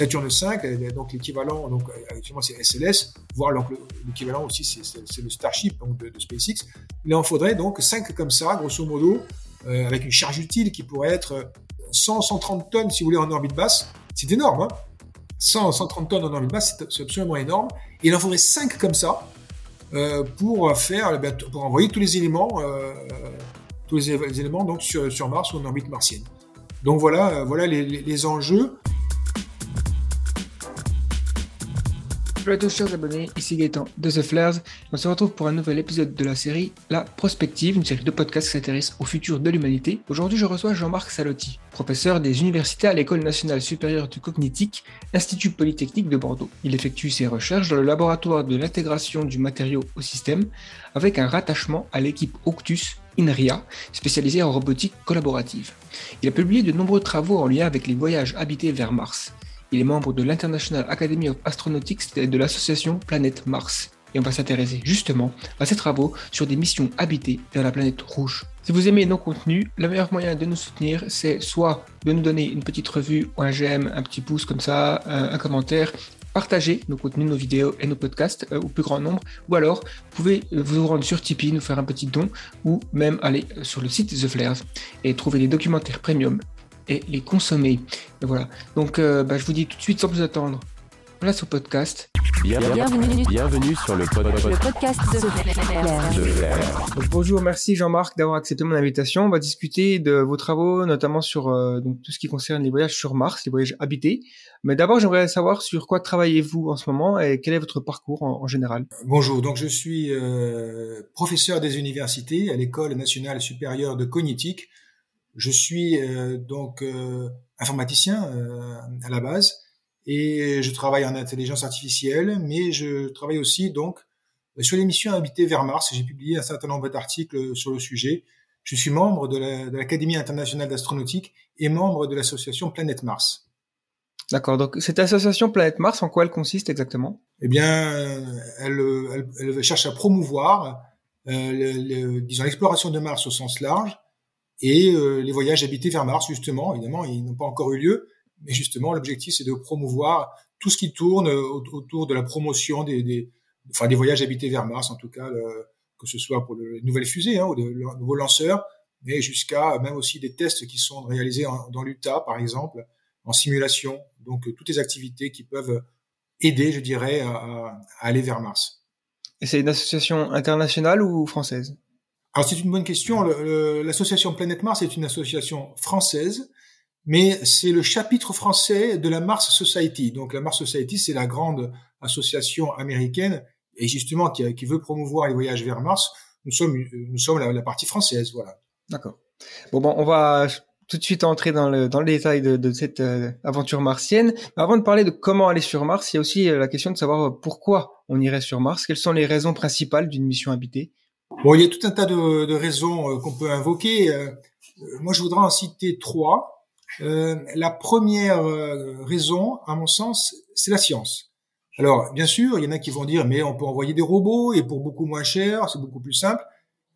Saturne 5, donc l'équivalent, donc actuellement c'est SLS, voire l'équivalent aussi c'est le Starship de, SpaceX. Il en faudrait donc 5 comme ça, grosso modo, avec une charge utile qui pourrait être 100, 130 tonnes si vous voulez en orbite basse. C'est énorme, hein 100, 130 tonnes en orbite basse, c'est absolument énorme. Il en faudrait 5 comme ça euh, pour faire, eh pour envoyer tous les éléments, euh, tous les, éléments donc sur, Mars ou en orbite martienne. Donc voilà, euh, voilà les enjeux. Bonjour à tous chers abonnés, ici Gaëtan de The Flares. On se retrouve pour un nouvel épisode de la série La Prospective, une série de podcasts qui s'intéresse au futur de l'humanité. Aujourd'hui je reçois Jean-Marc Salotti, professeur des universités à l'École nationale supérieure du cognitique, Institut Polytechnique de Bordeaux. Il effectue ses recherches dans le laboratoire de l'intégration du matériau au système, avec un rattachement à l'équipe Octus INRIA, spécialisée en robotique collaborative. Il a publié de nombreux travaux en lien avec les voyages habités vers Mars. Il est membre de l'International Academy of Astronautics et de l'association Planète Mars. Et on va s'intéresser justement à ses travaux sur des missions habitées vers la planète rouge. Si vous aimez nos contenus, le meilleur moyen de nous soutenir, c'est soit de nous donner une petite revue ou un j'aime, un petit pouce comme ça, un, commentaire, partager nos contenus, nos vidéos et nos podcasts euh, au plus grand nombre, ou alors vous pouvez vous rendre sur Tipeee, nous faire un petit don, ou même aller sur le site The Flares et trouver des documentaires premium et les consommer. voilà. Donc, euh, bah, je vous dis tout de suite, sans plus attendre, place au podcast. Bienvenue, bienvenue sur le, podcast de bonjour, merci Jean-Marc d'avoir accepté mon invitation. On va discuter de vos travaux, notamment sur euh, donc, tout ce qui concerne les voyages sur Mars, les voyages habités. Mais d'abord, j'aimerais savoir sur quoi travaillez-vous en ce moment et quel est votre parcours en, général? Bonjour, donc je suis euh, professeur des universités à l'École nationale supérieure de cognitique je suis euh, donc euh, informaticien euh, à la base et je travaille en intelligence artificielle, mais je travaille aussi donc sur les missions habitées vers Mars. J'ai publié un certain nombre d'articles sur le sujet. Je suis membre de l'Académie internationale d'astronautique et membre de l'association Planète Mars. D'accord. Donc cette association Planète Mars, en quoi elle consiste exactement? Eh bien, elle, elle, elle, cherche à promouvoir, euh, disons, l'exploration de Mars au sens large, et euh, les voyages habités vers Mars, justement, évidemment, ils n'ont pas encore eu lieu, mais justement, l'objectif, c'est de promouvoir tout ce qui tourne autour de la promotion des, des, enfin, des voyages habités vers Mars, en tout cas, que ce soit pour les nouvelles fusées hein, ou de, nouveaux lanceurs, mais jusqu'à même aussi des tests qui sont réalisés dans l'Utah, par exemple, en simulation. Donc, toutes les activités qui peuvent aider, je dirais, à, à aller vers Mars. Et c'est une association internationale ou française? Alors c'est une bonne question. L'association Planète Mars est une association française, mais c'est le chapitre français de la Mars Society. Donc la Mars Society, c'est la grande association américaine et justement qui, qui, veut promouvoir les voyages vers Mars. Nous sommes, nous sommes la, partie française, voilà. D'accord. Bon, bon, on va tout de suite entrer dans le, dans le détail de, de cette euh, aventure martienne. Avant de parler de comment aller sur Mars, il y a aussi euh, la question de savoir pourquoi on irait sur Mars. Quelles sont les raisons principales d'une mission habitée? Bon, il y a tout un tas de, de raisons euh, qu'on peut invoquer. Euh, euh, moi, je voudrais en citer trois. la première raison, à mon sens, c'est la science. Alors, bien sûr, il y en a qui vont dire, mais on peut envoyer des robots et pour beaucoup moins cher, c'est beaucoup plus simple.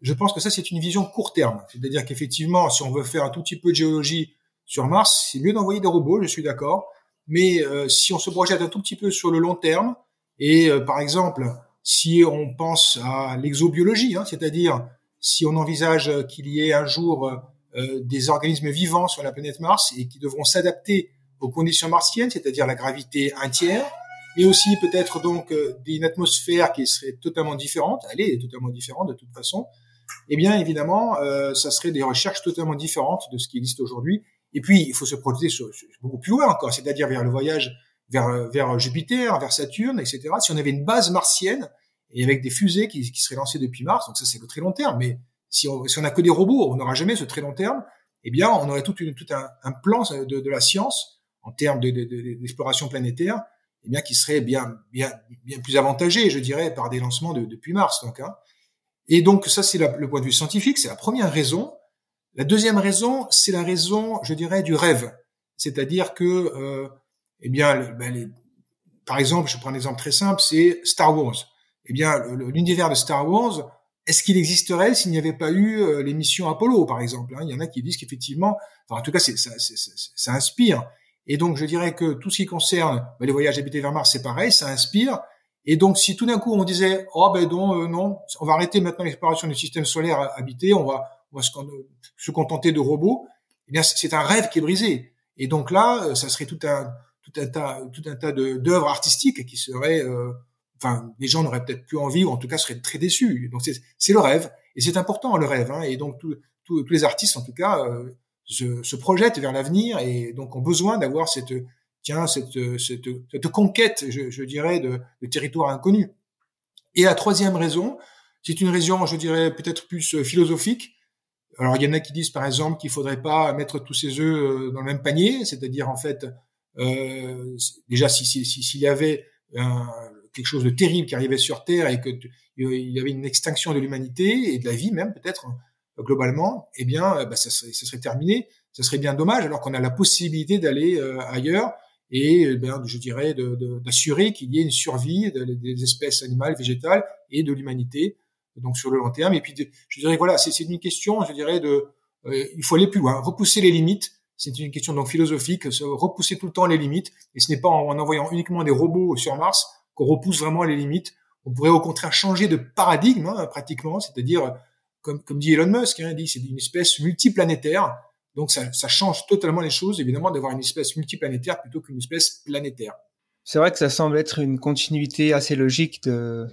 Je pense que ça, c'est une vision court terme. C'est-à-dire qu'effectivement, si on veut faire un tout petit peu de géologie sur Mars, c'est mieux d'envoyer des robots, je suis d'accord. Mais si on se projette un tout petit peu sur le long terme, et par exemple, si on pense à l'exobiologie, hein, c'est-à-dire si on envisage qu'il y ait un jour euh, des organismes vivants sur la planète Mars et qui devront s'adapter aux conditions martiennes, c'est-à-dire la gravité un tiers, mais aussi peut-être donc euh, une atmosphère qui serait totalement différente, elle est totalement différente de toute façon, eh bien évidemment, euh, ça serait des recherches totalement différentes de ce qui existe aujourd'hui. Et puis, il faut se projeter sur, beaucoup plus loin encore, c'est-à-dire vers le voyage vers, vers Jupiter, vers Saturne, etc. Si on avait une base martienne et avec des fusées qui, qui seraient lancées depuis Mars, donc ça c'est le très long terme. Mais si on si on a que des robots, on n'aura jamais ce très long terme. Eh bien, on aurait tout, une, tout un, un, plan de, de, la science en termes d'exploration de, planétaire, eh bien qui serait bien bien bien plus avantagé, je dirais, par des lancements depuis Mars. Donc, hein. Et donc ça c'est le point de vue scientifique, c'est la première raison. La deuxième raison, c'est la raison, je dirais, du rêve. C'est-à-dire que euh, eh bien, ben les, par exemple, je prends un exemple très simple, c'est Star Wars. Eh bien, l'univers de Star Wars, est-ce qu'il existerait s'il n'y avait pas eu euh, les missions Apollo, par exemple hein? Il y en a qui disent qu'effectivement, enfin, en tout cas, ça, ça, inspire. Et donc, je dirais que tout ce qui concerne bah, les voyages habités vers Mars, c'est pareil, ça inspire. Et donc, si tout d'un coup on disait, oh ben non, euh, non, on va arrêter maintenant l'exploration du système solaire habité, on va, on va se, contenter de robots, eh bien, c'est un rêve qui est brisé. Et donc là, euh, ça serait tout un, tout un tas, tout un tas d'œuvres artistiques qui seraient, euh, enfin, les gens n'auraient peut-être plus envie, ou en tout cas seraient très déçus. Donc c'est le rêve, et c'est important le rêve. Hein, et donc tous les artistes, en tout cas, euh, se, se, projettent vers l'avenir et donc ont besoin d'avoir cette, tiens, cette, cette, cette conquête, je, je dirais, de, de territoires inconnus. Et la troisième raison, c'est une raison, je dirais, peut-être plus philosophique. Alors, il y en a qui disent, par exemple, qu'il faudrait pas mettre tous ses œufs euh, dans le même panier, c'est-à-dire, en fait, euh, déjà, s'il si, si, y avait un, quelque chose de terrible qui arrivait sur Terre et que il y avait une extinction de l'humanité et de la vie même peut-être globalement, eh bien, bah, ça, serait, ça, serait, terminé. Ça serait bien dommage alors qu'on a la possibilité d'aller euh, ailleurs et eh bien, je dirais d'assurer qu'il y ait une survie des espèces animales, végétales et de l'humanité donc sur le long terme. Et puis, je dirais voilà, c'est une question, je dirais de, euh, il faut aller plus loin, repousser les limites. C'est une question donc philosophique, repousser tout le temps les limites. Et ce n'est pas en, envoyant uniquement des robots sur Mars qu'on repousse vraiment les limites. On pourrait au contraire changer de paradigme hein, pratiquement, c'est-à-dire comme, dit Elon Musk, hein, c'est une espèce multiplanétaire. Donc ça, ça change totalement les choses, évidemment, d'avoir une espèce multiplanétaire plutôt qu'une espèce planétaire. C'est vrai que ça semble être une continuité assez logique de,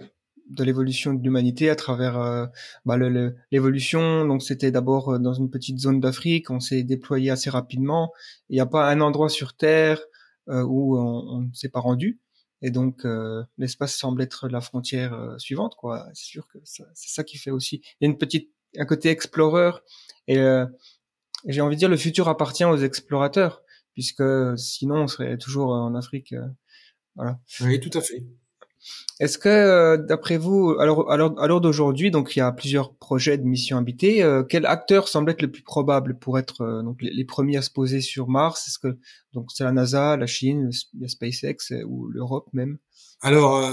de l'évolution de l'humanité à travers euh, bah, l'évolution. Donc c'était d'abord euh, dans une petite zone d'Afrique, on s'est déployé assez rapidement. Il n'y a pas un endroit sur Terre euh, où on ne s'est pas rendu. Et donc l'espace semble être la frontière suivante, quoi. C'est sûr que c'est ça qui fait aussi. Il y a une petite, un côté explorer et j'ai envie de dire le futur appartient aux explorateurs puisque sinon on serait toujours en Afrique. voilà. Oui, tout à fait. Est-ce que, euh, d'après vous, alors, alors, à l'heure d'aujourd'hui, donc il y a plusieurs projets de missions habitées. Euh, quel acteur semble être le plus probable pour être euh, donc les, premiers à se poser sur Mars? Est-ce que donc c'est la NASA, la Chine, la SpaceX ou l'Europe même? Alors,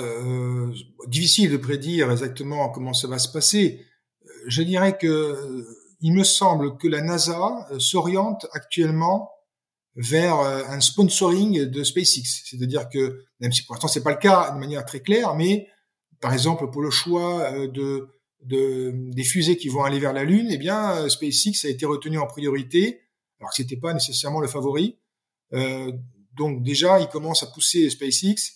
difficile de prédire exactement comment ça va se passer. Je dirais que il me semble que la NASA s'oriente actuellement vers euh, un sponsoring de SpaceX. C'est-à-dire que, même si pour l'instant c'est pas le cas de manière très claire, mais par exemple pour le choix euh, de, de des fusées qui vont aller vers la Lune, eh bien euh, SpaceX a été retenu en priorité, alors que c'était pas nécessairement le favori. Euh, donc déjà, il commence à pousser SpaceX.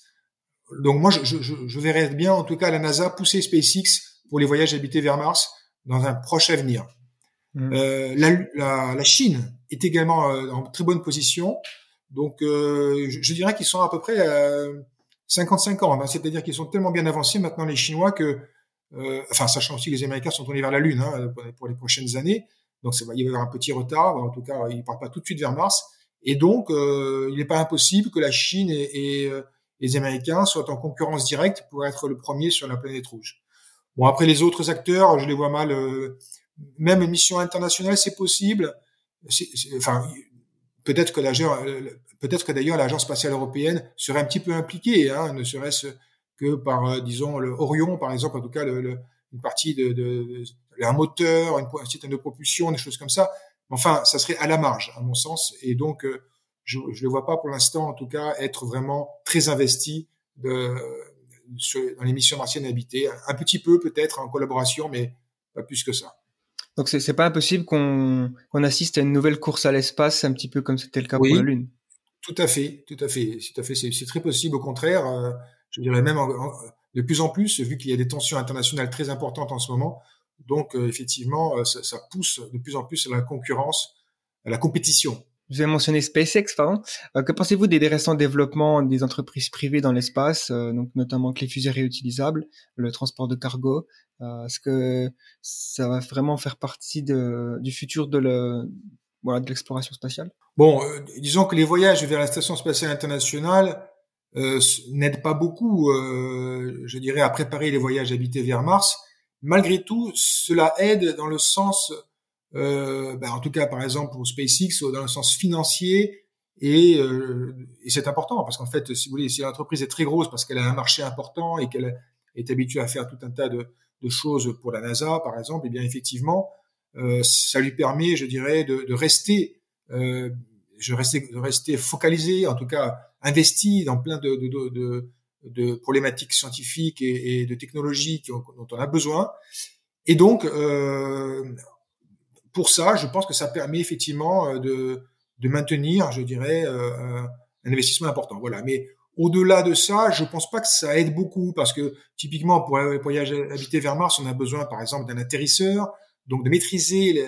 Donc moi, je, je, je verrais bien, en tout cas, la NASA pousser SpaceX pour les voyages habités vers Mars dans un proche avenir. Mmh. Euh, la, la, la, Chine est également euh, en très bonne position. Donc, euh, je, dirais qu'ils sont à peu près 50-50. Hein. C'est-à-dire qu'ils sont tellement bien avancés maintenant les Chinois que, euh, enfin, sachant aussi que les Américains sont tournés vers la Lune hein, pour les prochaines années. Donc, ça va y avoir un petit retard. En tout cas, ils ne partent pas tout de suite vers Mars. Et donc, euh, il n'est pas impossible que la Chine et, et les Américains soient en concurrence directe pour être le premier sur la planète rouge. Bon, après les autres acteurs, je les vois mal. Euh, même une mission internationale, c'est possible peut-être que peut-être que d'ailleurs l'agence spatiale européenne serait un petit peu impliquée, hein, ne serait-ce que par, euh, disons, le Orion, par exemple, en tout cas, une partie de, de, un moteur, un système de propulsion, des choses comme ça. Enfin, ça serait à la marge, à mon sens, et donc euh, je ne le vois pas pour l'instant, en tout cas, être vraiment très investi dans les missions martiennes habitées. Un petit peu peut-être en collaboration, mais pas plus que ça. Donc c'est pas impossible qu'on qu'on assiste à une nouvelle course à l'espace, un petit peu comme c'était le cas pour la Lune. Tout à fait, tout à fait, tout à fait. C'est très possible. Au contraire, euh, je dirais même de plus en plus, vu qu'il y a des tensions internationales très importantes en ce moment. Donc euh, effectivement, euh, ça, ça, pousse de plus en plus à la concurrence, à la compétition. Vous avez mentionné SpaceX, pardon. Euh, que pensez-vous des, récents développements des entreprises privées dans l'espace, euh, donc notamment les fusées réutilisables, le transport de cargo euh, Est-ce que ça va vraiment faire partie de, du futur de le, voilà, de l'exploration spatiale? Bon, disons que les voyages vers la station spatiale internationale n'aident pas beaucoup, je dirais, à préparer les voyages habités vers Mars. Malgré tout, cela aide dans le sens euh, ben, en tout cas par exemple pour SpaceX dans le sens financier et, euh, et c'est important parce qu'en fait si vous voulez si l'entreprise est très grosse parce qu'elle a un marché important et qu'elle est habituée à faire tout un tas de, de choses pour la NASA par exemple et eh bien effectivement euh, ça lui permet je dirais de, de rester euh, je restais, restais focalisé, en tout cas investi dans plein de, de, de, de problématiques scientifiques et, et de technologies dont on a besoin. Et donc, euh, pour ça, je pense que ça permet effectivement euh, de, de maintenir, je dirais, euh, un investissement important. Voilà. Mais au-delà de ça, je pense pas que ça aide beaucoup parce que typiquement pour un voyage habité vers Mars, on a besoin par exemple d'un atterrisseur, donc de maîtriser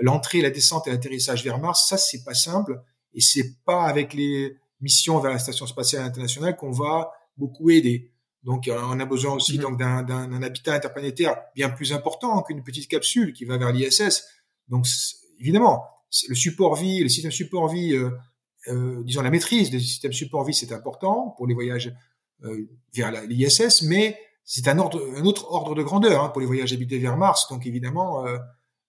l'entrée, la descente et l'atterrissage vers Mars. Ça, c'est pas simple et c'est pas avec les missions vers la station spatiale internationale qu'on va beaucoup aider. Donc, euh, on a besoin aussi mm-hmm. donc d'un habitat interplanétaire bien plus important qu'une petite capsule qui va vers l'ISS. Donc, évidemment, le support vie, le système support vie, euh, euh, disons la maîtrise des systèmes support vie, c'est important pour les voyages euh, vers l'ISS, mais c'est un, ordre, un autre ordre de grandeur hein, pour les voyages habités vers Mars. Donc, évidemment, euh,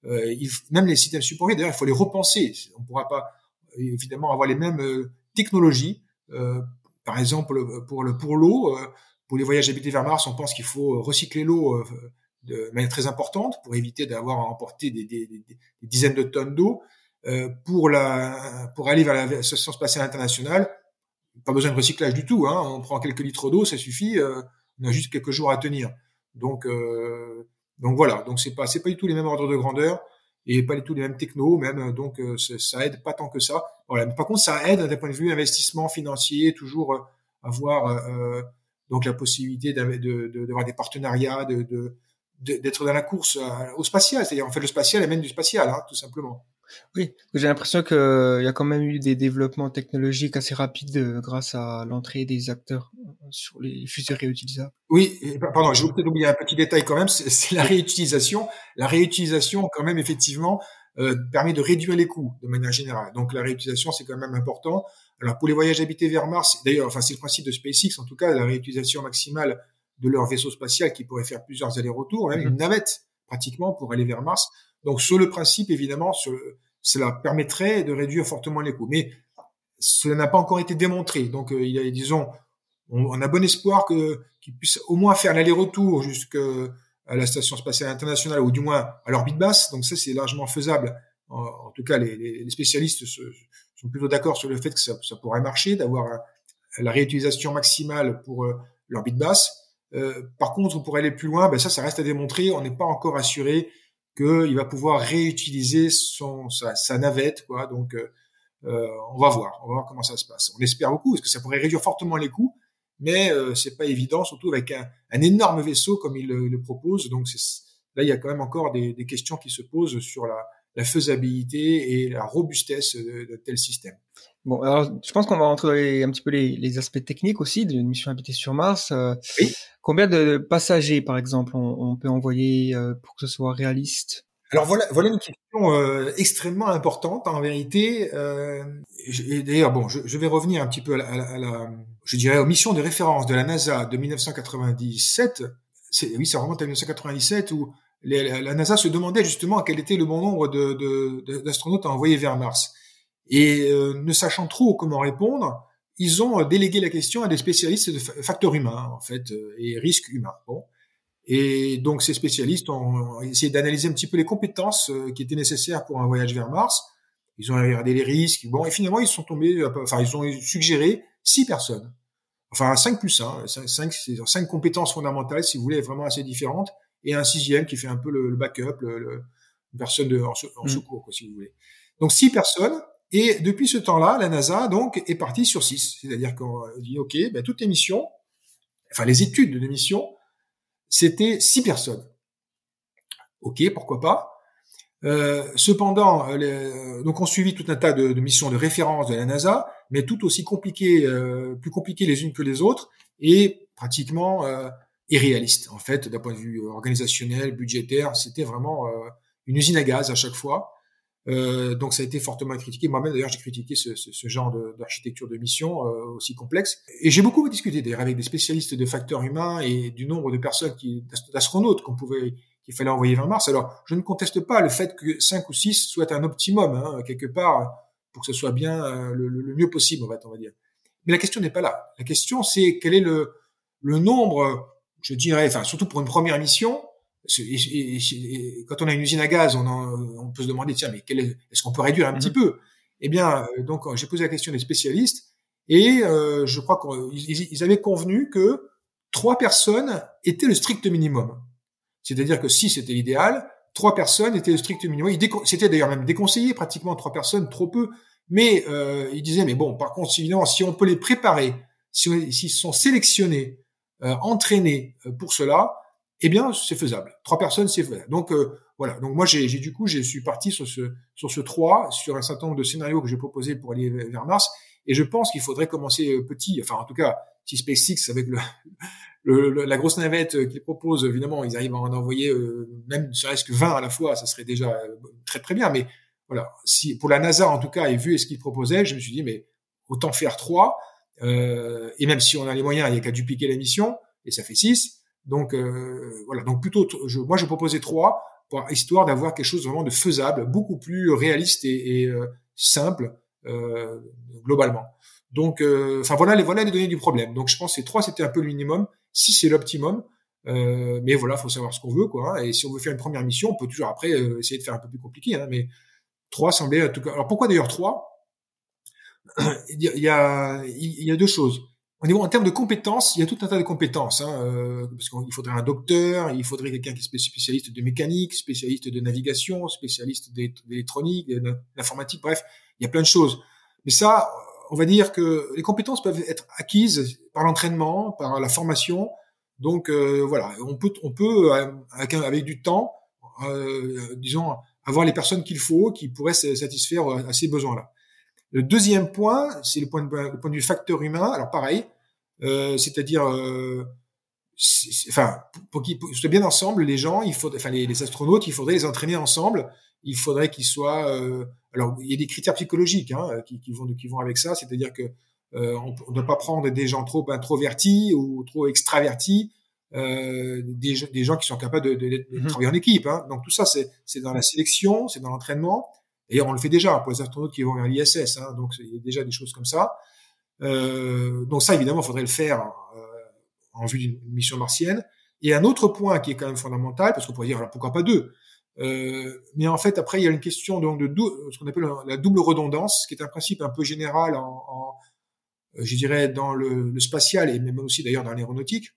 euh il, même les systèmes support vie, d'ailleurs, il faut les repenser. On ne pourra pas évidemment avoir les mêmes technologies. par exemple, pour le pour l'eau pour les voyages habités vers Mars, on pense qu'il faut recycler l'eau euh, de manière très importante pour éviter d'avoir à emporter des, dizaines de tonnes d'eau. Euh, pour, la, pour aller vers la station spatiale internationale, pas besoin de recyclage du tout. Hein, on prend quelques litres d'eau, ça suffit. Euh, on a juste quelques jours à tenir. Donc, euh, donc voilà. Donc c'est pas c'est pas du tout les mêmes ordres de grandeur et pas du tout les mêmes technos même. Donc ça aide pas tant que ça. Voilà. par contre, ça aide d'un point de vue investissement financier, toujours avoir donc la possibilité d'avoir des partenariats, de, d'être dans la course au spatial. C'est-à-dire, en fait, le spatial amène du spatial, hein, tout simplement. Oui, j'ai l'impression qu'il y a quand même eu des développements technologiques assez rapides euh, grâce à l'entrée des acteurs euh, sur les fusées réutilisables. Oui, pardon, j'ai peut-être oublié un petit détail quand même, c'est la réutilisation. La réutilisation, quand même, effectivement, euh, permet de réduire les coûts de manière générale. Donc la réutilisation, c'est quand même important. Alors pour les voyages habités vers Mars, d'ailleurs, enfin c'est le principe de SpaceX, en tout cas, la réutilisation maximale de leur vaisseau spatial qui pourrait faire plusieurs allers-retours, même une mhm. navette pratiquement pour aller vers Mars. Donc sur le principe, évidemment, cela permettrait de réduire fortement les coûts. Mais cela n'a pas encore été démontré. Donc euh, il y a, disons, on, a bon espoir que qu'ils puissent au moins faire l'aller-retour jusqu'à la station spatiale internationale ou du moins à l'orbite basse. Donc ça c'est largement faisable. En, tout cas, les, les spécialistes se, sont plutôt d'accord sur le fait que ça, ça pourrait marcher, d'avoir la réutilisation maximale pour euh, l'orbite basse. Euh, par contre, pour aller plus loin, ben ça, ça reste à démontrer. On n'est pas encore assuré qu'il va pouvoir réutiliser son sa, sa navette, quoi. Donc, euh, euh, on va voir, on va voir comment ça se passe. On espère beaucoup, parce que ça pourrait réduire fortement les coûts, mais euh, c'est pas évident, surtout avec un, un énorme vaisseau comme il le, propose. Donc, là, il y a quand même encore des, des questions qui se posent sur la, la faisabilité et la robustesse de, de tel système. Bon, alors je pense qu'on va rentrer un petit peu les, les aspects techniques aussi d'une mission habitée sur Mars. Euh, oui. Combien de passagers, par exemple, on, on peut envoyer euh, pour que ce soit réaliste? Alors voilà, voilà une question euh, extrêmement importante en vérité. Euh, D'ailleurs, bon, je, je, vais revenir un petit peu à la, à la, je dirais, aux missions de référence de la NASA de 1997. Oui, ça remonte à 1997 où la NASA se demandait justement quel était le bon nombre d'astronautes de, à envoyer vers Mars. Et euh, ne sachant trop comment répondre, ils ont délégué la question à des spécialistes de facteurs humains, en fait, euh, et risques humains. Bon. Et donc ces spécialistes ont essayé d'analyser un petit peu les compétences euh, qui étaient nécessaires pour un voyage vers Mars. Ils ont regardé les risques. Bon, et finalement ils sont tombés, enfin ils ont suggéré six personnes. Enfin 5 plus 1, 5, cinq compétences fondamentales, si vous voulez, vraiment assez différentes et un sixième qui fait un peu le, backup, le, personne de, en, mm. secours, quoi, si vous voulez. Donc six personnes. Et depuis ce temps-là, la NASA donc est partie sur six. C'est-à-dire qu'on dit OK, ben, toutes les missions, enfin les études de missions, c'était six personnes. OK, pourquoi pas? Euh, cependant, euh, les, donc on suivit tout un tas de, de, missions de référence de la NASA, mais tout aussi compliquées, euh, plus compliquées les unes que les autres, et pratiquement euh, irréaliste. En fait, d'un point de vue organisationnel, budgétaire, c'était vraiment euh, une usine à gaz à chaque fois. Euh, donc ça a été fortement critiqué. Moi-même d'ailleurs j'ai critiqué ce, ce, ce genre d'architecture de, de, mission euh, aussi complexe. Et j'ai beaucoup discuté d'ailleurs avec des spécialistes de facteurs humains et du nombre de personnes qui d'astronautes qu'on pouvait qu'il fallait envoyer vers Mars. Alors je ne conteste pas le fait que 5 ou 6 soit un optimum hein, quelque part pour que ce soit bien euh, le, le, mieux possible en fait on va dire. Mais la question n'est pas là. La question c'est quel est le, le nombre je dirais, enfin surtout pour une première mission, quand on a une usine à gaz, on, on peut se demander tiens mais est, ce qu'on peut réduire un petit mm-hmm. peu? Eh bien, euh, donc j'ai posé la question des spécialistes et euh, je crois qu'ils avaient convenu que trois personnes étaient le strict minimum. C'est-à-dire que si c'était l'idéal, trois personnes étaient le strict minimum. C'était d'ailleurs même déconseillé, pratiquement trois personnes, trop peu. Mais euh, il disait, mais bon, par contre, évidemment, si on peut les préparer, s'ils si, sont sélectionnés, euh, entraînés euh, pour cela, eh bien, c'est faisable. Trois personnes, c'est faisable. Donc euh, voilà. Donc moi, j'ai du coup, je suis parti sur ce sur ce 3, sur un certain nombre de scénarios que j'ai proposés pour aller vers Mars. Et je pense qu'il faudrait commencer euh, petit. Enfin, en tout cas, si SpaceX avec le, le, la grosse navette qu'ils proposent, évidemment, ils arrivent à en envoyer euh, même serait-ce que 20 à la fois, ça serait déjà très très bien. Mais voilà, si pour la NASA en tout cas, et vu ce qu'ils proposaient, je me suis dit mais autant faire trois. Euh, et même si on a les moyens, il n'y a qu'à dupliquer la mission et ça fait six. Donc euh, voilà, donc plutôt, je, moi je proposais trois, pour, histoire d'avoir quelque chose vraiment de faisable, beaucoup plus réaliste et, euh, simple euh, globalement. Donc, euh, enfin voilà les voilà les données du problème. Donc je pense que trois c'était un peu le minimum, six c'est l'optimum. Euh, mais voilà, faut savoir ce qu'on veut, quoi. Hein. Et si on veut faire une première mission, on peut toujours après essayer de faire un peu plus compliqué. Hein, mais trois semblait en tout cas. Alors pourquoi d'ailleurs trois? il, y a, il y a deux choses. Au niveau en termes de compétences, il y a tout un tas de compétences, hein, euh, parce qu'il faudrait un docteur, il faudrait quelqu'un qui est spécialiste de mécanique, spécialiste de navigation, spécialiste d'électronique, d'informatique, bref, il y a plein de choses. Mais ça, on va dire que les compétences peuvent être acquises par l'entraînement, par la formation. Donc euh, voilà, on peut, on peut euh, avec, du temps, euh, disons, avoir les personnes qu'il faut, qui pourraient satisfaire à ces besoins-là. Le deuxième point, c'est le point de, le point vue facteur humain. Alors pareil, euh, c'est-à-dire, euh, enfin, pour qu'ils soient bien ensemble, les gens, il faut, enfin les, les, astronautes, il faudrait les entraîner ensemble. Il faudrait qu'ils soient. Euh, alors, il y a des critères psychologiques hein, qui, qui, vont qui vont avec ça, c'est-à-dire que euh, on ne doit pas prendre des gens trop introvertis ou trop extravertis. Euh, des, des, gens qui sont capables de, de, de mm-hmm. travailler en équipe. Hein. Donc tout ça, c'est dans la sélection, c'est dans l'entraînement. Et on le fait déjà pour les astronautes qui vont vers l'ISS. Hein, donc il y a déjà des choses comme ça. Euh, donc ça, évidemment, il faudrait le faire euh, en vue d'une mission martienne. Et un autre point qui est quand même fondamental, parce qu'on pourrait dire alors, pourquoi pas deux. Euh, mais en fait, après, il y a une question donc de ce qu'on appelle la double redondance, qui est un principe un peu général en, en je dirais, dans le, le, spatial et même aussi d'ailleurs dans l'aéronautique.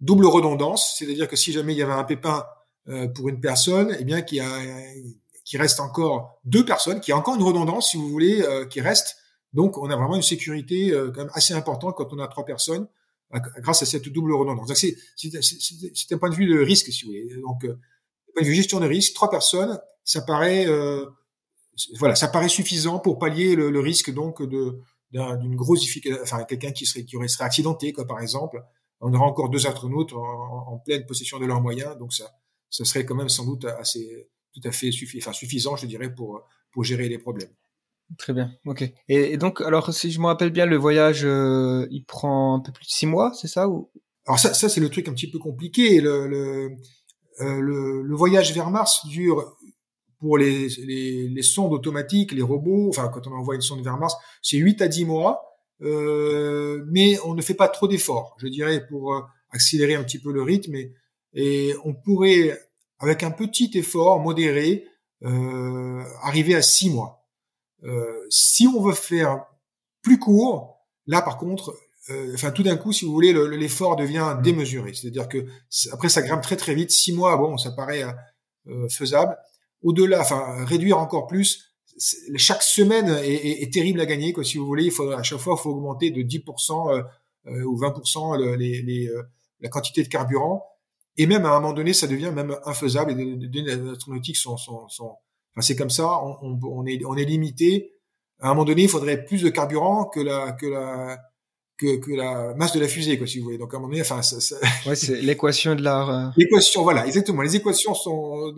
Double redondance, c'est-à-dire que si jamais il y avait un pépin euh, pour une personne, eh bien, qui a qui reste encore deux personnes, qui a encore une redondance, si vous voulez, euh, qui reste. Donc, on a vraiment une sécurité euh, quand même assez importante quand on a trois personnes, grâce à cette double redondance. C'est, un point de vue de risque, si vous voulez. Donc, euh, point de vue gestion de risque, trois personnes, ça paraît, euh, voilà, ça paraît suffisant pour pallier le, risque donc de d'une grosse, enfin quelqu'un qui serait qui aurait serait accidenté, quoi, par exemple. On aura encore deux astronautes en, en pleine possession de leurs moyens, donc ça, ça serait quand même sans doute assez tout à fait enfin, suffisant, je dirais, pour, pour gérer les problèmes. Très bien, ok. Et, donc, alors, si je me rappelle bien, le voyage, euh, il prend un peu plus de six mois, c'est ça ou... Alors ça, ça c'est le truc un petit peu compliqué. Le, le, euh, le, le, voyage vers Mars dure pour les, les, les, sondes automatiques, les robots, enfin quand on envoie une sonde vers Mars, c'est 8 à 10 mois, euh, mais on ne fait pas trop d'efforts, je dirais, pour euh, accélérer un petit peu le rythme. Et, et on pourrait avec un petit effort modéré, euh, arriver à six mois. Euh, si on veut faire plus court, là par contre, euh, enfin tout d'un coup, si vous voulez, l'effort devient mmh. démesuré. C'est-à-dire que après ça grimpe très très vite. Six mois, bon, ça paraît euh, faisable. Au-delà, enfin réduire encore plus. Chaque semaine est, est, est, terrible à gagner. Quoi, si vous voulez, il faut, à chaque fois, il faut augmenter de 10% euh, euh, ou 20% les, les, la quantité de carburant et même à un moment donné, ça devient même infaisable. Et les données astronautiques sont, sont, sont enfin, c'est comme ça. On, on, est, on est limité. À un moment donné, il faudrait plus de carburant que la, que la, que, que la masse de la fusée, quoi, si vous voulez. Donc à un moment donné, enfin, ça, ça... ouais, c'est l'équation de l'art. Euh. L'équation, voilà, exactement. Les équations sont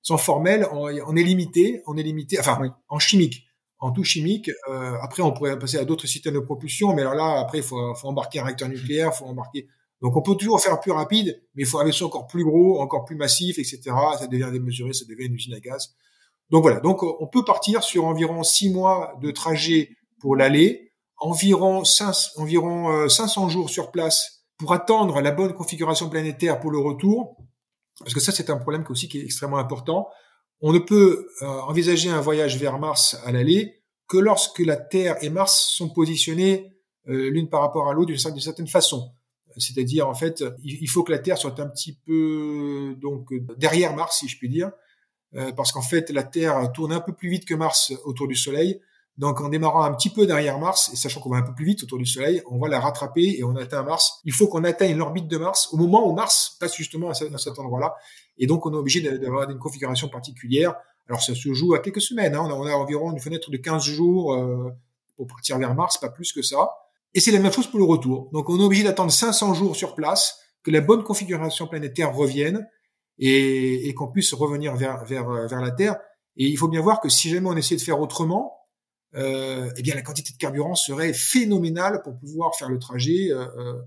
sont formelles. On, on, est limité, on est limité. Enfin, en chimique, en tout chimique. Euh, après, on pourrait passer à d'autres systèmes de propulsion, mais alors là, après, il faut, faut embarquer un réacteur nucléaire, il faut embarquer donc on peut toujours faire plus rapide, mais il faut un vaisseau encore plus gros, encore plus massif, etc. Ça devient démesuré, ça devient une usine à gaz. Donc voilà, donc on peut partir sur environ six mois de trajet pour l'aller, environ, 5, environ 500 euh, jours sur place pour attendre la bonne configuration planétaire pour le retour, parce que ça c'est un problème aussi qui est extrêmement important. on ne peut envisager un voyage vers Mars à l'aller que lorsque la Terre et Mars sont positionnés l'une par rapport à l'autre d'une certaine façon. C'est-à-dire, en fait, il faut que la Terre soit un petit peu donc derrière Mars, si je puis dire, euh, parce qu'en fait, la Terre tourne un peu plus vite que Mars autour du Soleil. Donc, en démarrant un petit peu derrière Mars, et sachant qu'on va un peu plus vite autour du Soleil, on va la rattraper et on atteint Mars. Il faut qu'on atteigne l'orbite de Mars au moment où Mars passe justement à cet endroit-là. Et donc, on est obligé d'avoir une configuration particulière. Alors, ça se joue à quelques semaines. Hein. On, a, environ une fenêtre de 15 jours euh, pour partir vers Mars, pas plus que ça. Et c'est la même chose pour le retour. Donc, on est obligé d'attendre 500 jours sur place, que la bonne configuration planétaire revienne et, et qu'on puisse revenir vers, vers, vers la Terre. Et il faut bien voir que si jamais on essayait de faire autrement, euh, eh bien la quantité de carburant serait phénoménale pour pouvoir faire le trajet. Euh, euh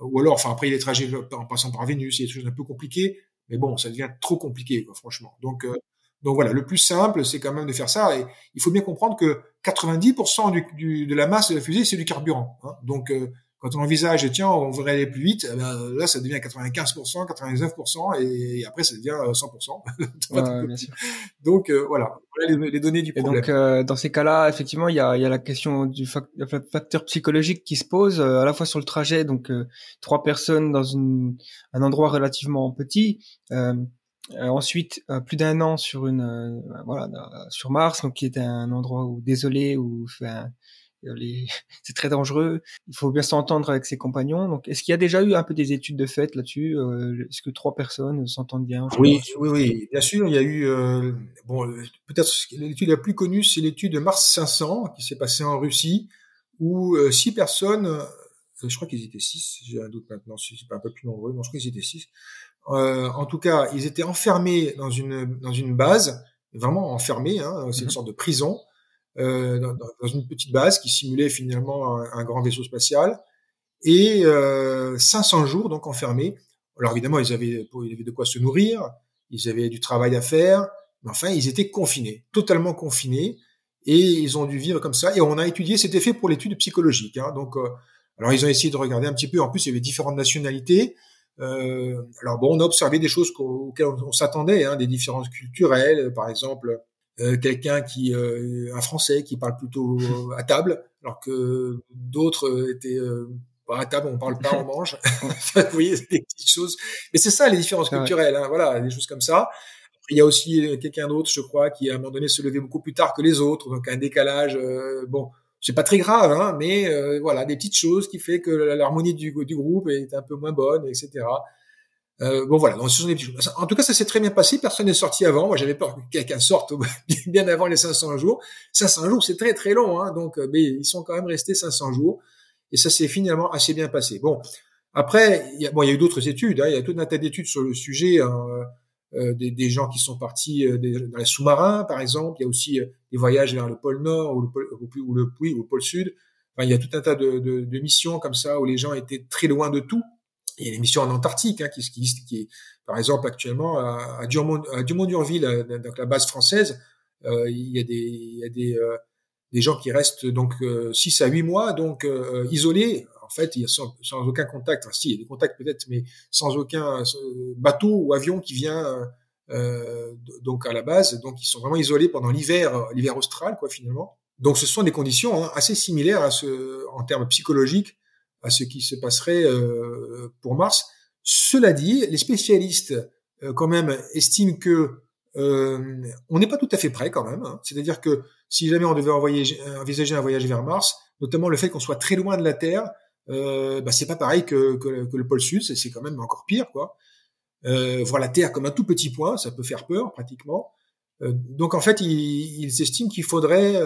ou alors, enfin après il des trajets en passant par Vénus, il y a des choses un peu compliquées, mais bon, ça devient trop compliqué, quoi, franchement. Donc euh, donc voilà, le plus simple, c'est quand même de faire ça. Et il faut bien comprendre que 90% du, du, de la masse de la fusée, c'est du carburant. Hein. Donc euh, quand on envisage, tiens, on voudrait aller plus vite, eh ben, là, ça devient 95%, 99%, et, après, ça devient 100%. Euh, bien sûr. Donc, euh, voilà, voilà les, données du problème. Et donc, euh, dans ces cas-là, effectivement, il y a, y a la question du facteur psychologique qui se pose, à la fois sur le trajet, donc trois personnes dans une, un endroit relativement petit, ensuite, plus d'un an sur une, voilà, sur Mars, donc qui était un endroit où désolé, où, enfin, c'est très dangereux. Il faut bien s'entendre avec ses compagnons. Donc, est-ce qu'il y a déjà eu un peu des études de fait là-dessus euh, Est-ce que trois personnes s'entendent bien Oui, oui, oui. Bien sûr, il y a eu. Euh, bon, peut-être l'étude la plus connue, c'est l'étude de Mars 500 qui s'est passée en Russie, où euh, six personnes, je crois qu'ils étaient six. J'ai un doute maintenant, si c'est pas un peu plus nombreux. Non, je crois qu'ils étaient six. En tout cas, ils étaient enfermés dans une dans une base, vraiment enfermés. Hein, c'est une mmh sorte de prison euh, dans, dans, une petite base qui simulait finalement un, un grand vaisseau spatial et euh, 500 jours donc enfermés. Alors évidemment, ils avaient, ils avaient de quoi se nourrir, ils avaient du travail à faire, mais enfin, ils étaient confinés, totalement confinés, et ils ont dû vivre comme ça. Et on a étudié cet effet pour l'étude psychologique. Hein. Donc, euh, alors ils ont essayé de regarder un petit peu. En plus, il y avait différentes nationalités. Euh, alors bon, on a observé des choses auxquelles on, s'attendait, hein, des différences culturelles, par exemple euh, quelqu'un qui euh, un français qui parle plutôt à table alors que d'autres étaient euh, pas à table on parle pas on mange. Vous voyez des petites choses. Mais c'est ça les différences culturelles hein, voilà des choses comme ça. Il y a aussi quelqu'un d'autre je crois qui à un moment donné se levait beaucoup plus tard que les autres donc un décalage bon c'est pas très grave hein, mais voilà des petites choses qui fait que l'harmonie du, groupe est un peu moins bonne etc euh, bon voilà, donc ce sont des petits choses. En tout cas, ça s'est très bien passé. Personne n'est sorti avant. Moi, j'avais peur que quelqu'un sorte bien avant les 500 jours. 500 jours, c'est très très long, hein, donc euh, mais ils sont quand même restés 500 jours et ça s'est finalement assez bien passé. Bon, après, il y a, bon, il y a eu d'autres études. Hein, il y a tout un tas d'études sur le sujet. Hein, euh, des, des, gens qui sont partis euh, dans les sous-marins, par exemple. Il y a aussi des voyages vers le pôle Nord ou le pôle, ou le, ou le pôle Sud. Enfin, il y a tout un tas de, de, de missions comme ça où les gens étaient très loin de tout il y a des missions en Antarctique hein, qui, qui, qui, est, par exemple, actuellement à, à Dumont-Durville, euh, donc la base française, euh, il y a des, il y a des, euh, des gens qui restent donc 6 à 8 mois donc isolés. En fait, il y a sans, sans aucun contact. Enfin, si, il y a des contacts peut-être, mais sans aucun bateau ou avion qui vient donc à la base. Donc, ils sont vraiment isolés pendant l'hiver, l'hiver austral, quoi, finalement. Donc, ce sont des conditions hein, assez similaires à ce, en termes psychologiques à ce qui se passerait euh, pour Mars. Cela dit, les spécialistes euh, quand même estiment que euh, on n'est pas tout à fait prêt quand même. Hein. C'est-à-dire que si jamais on devait envoyer, envisager un voyage vers Mars, notamment le fait qu'on soit très loin de la Terre, euh, bah, c'est pas pareil que, que, que, le pôle Sud, c'est quand même encore pire, quoi. Euh, voir la Terre comme un tout petit point, ça peut faire peur pratiquement. Euh, donc en fait, ils, ils estiment qu'il faudrait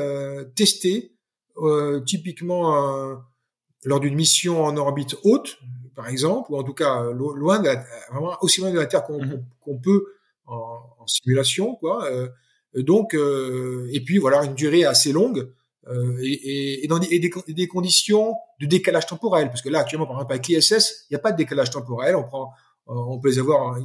tester typiquement lors d'une mission en orbite haute, par exemple, ou en tout cas loin de la, vraiment aussi loin de la Terre qu'on mhm. peut en, en, simulation, quoi. Euh, donc, euh, et puis voilà, une durée assez longue euh, et, et, dans des, des, conditions de décalage temporel, parce que là actuellement, par exemple, avec l'ISS, il n'y a pas de décalage temporel. On prend, on peut les avoir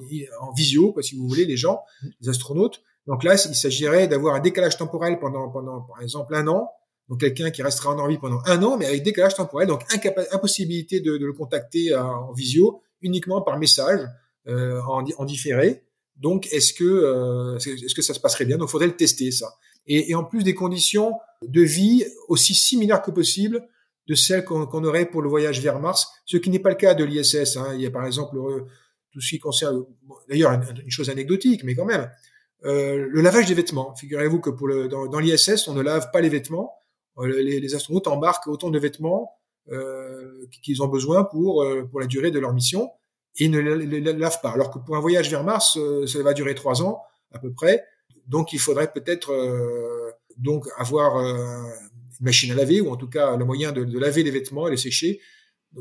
en, visio, quoi, si vous voulez, les gens, les astronautes. Donc là, il s'agirait d'avoir un décalage temporel pendant, pendant, par exemple, un an, donc quelqu'un qui restera en orbite pendant un an, mais avec décalage temporel, donc impossibilité de, de, le contacter en visio, uniquement par message, euh, en, en, différé. Donc, est-ce que euh, est-ce que ça se passerait bien? Donc, il faudrait le tester ça. Et, et, en plus des conditions de vie aussi similaires que possible de celles qu'on aurait pour le voyage vers Mars, ce qui n'est pas le cas de l'ISS. Hein. Il y a par exemple tout ce qui concerne, d'ailleurs une, chose anecdotique, mais quand même, euh, le lavage des vêtements. Figurez-vous que pour le, dans, l'ISS, on ne lave pas les vêtements. Euh, les, astronautes embarquent autant de vêtements euh, qu'ils ont besoin pour euh, pour la durée de leur mission et ne les, lavent pas. Alors que pour un voyage vers Mars, euh, ça va durer trois ans à peu près. Donc il faudrait peut-être donc avoir une machine à laver ou en tout cas le moyen de, de laver les vêtements et les sécher.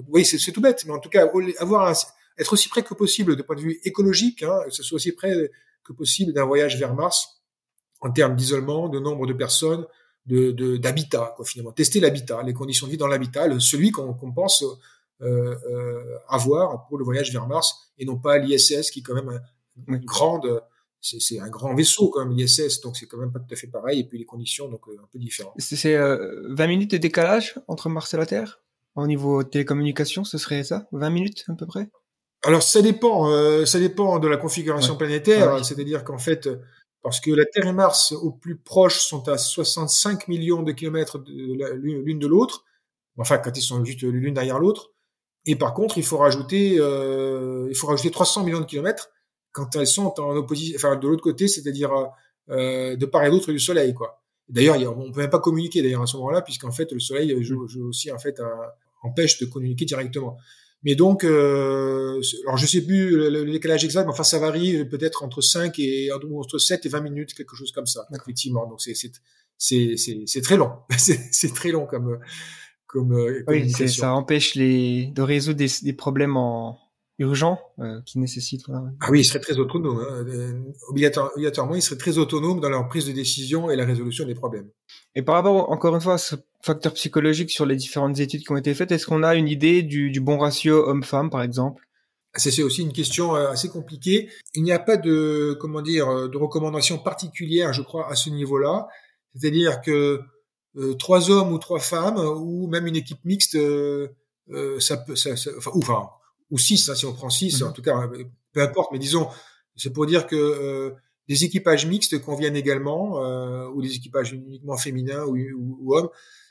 Oui, c'est tout bête, mais en tout cas avoir être aussi près que possible de point de vue écologique, hein, que ce soit aussi près que possible d'un voyage vers Mars en termes d'isolement, de nombre de personnes, de d'habitat, quoi finalement. Tester l'habitat, les conditions de vie dans l'habitat, celui qu'on pense euh, euh, avoir pour le voyage vers Mars, et non pas l'ISS qui est quand même une grande c'est un grand vaisseau quand même l'ISS, donc c'est quand même pas tout à fait pareil, et puis les conditions donc euh, un peu différentes. C'est euh, 20 minutes de décalage entre Mars et la Terre au niveau télécommunication, ce serait ça 20 minutes à peu près? Alors ça dépend, euh, ça dépend de la configuration planétaire, ah c'est-à-dire qu'en fait, parce que la Terre et Mars au plus proche sont à 65 millions de kilomètres l'une de l'autre, enfin quand ils sont juste l'une derrière l'autre, et par contre il faut rajouter, euh, il faut rajouter 300 millions de kilomètres quand elles sont en opposition, enfin de l'autre côté, c'est-à-dire euh, de part et d'autre du Soleil, quoi. D'ailleurs, on peut même pas communiquer d'ailleurs à ce moment-là, puisqu'en fait le Soleil joue, joue aussi en fait empêche de communiquer directement. Mais donc, euh, alors je sais plus le, décalage exact, mais enfin ça varie peut-être entre 5 et entre 7 et 20 minutes, quelque chose comme ça, effectivement. Donc c'est c'est très long, c'est très long comme comme euh, oui, ça empêche les de résoudre des, des problèmes en urgents euh, qui nécessitent. Ah oui, ils seraient très autonomes. Hein. Euh, obligatoirement, ils seraient très autonomes dans leur prise de décision et la résolution des problèmes. Et par rapport, encore une fois, à ce facteur psychologique sur les différentes études qui ont été faites, est-ce qu'on a une idée du, du bon ratio homme-femme, par exemple? C'est aussi une question euh, assez compliquée. Il n'y a pas de comment dire de recommandation particulière, je crois, à ce niveau-là. C'est-à-dire que euh, trois hommes ou trois femmes ou même une équipe mixte, euh, ça peut, ça, ça, enfin, ou, enfin, ou six, hein, si on prend six, mhm. en tout cas, peu importe. Mais disons, c'est pour dire que des équipages mixtes conviennent également, euh, ou des équipages uniquement féminins ou, ou, hommes.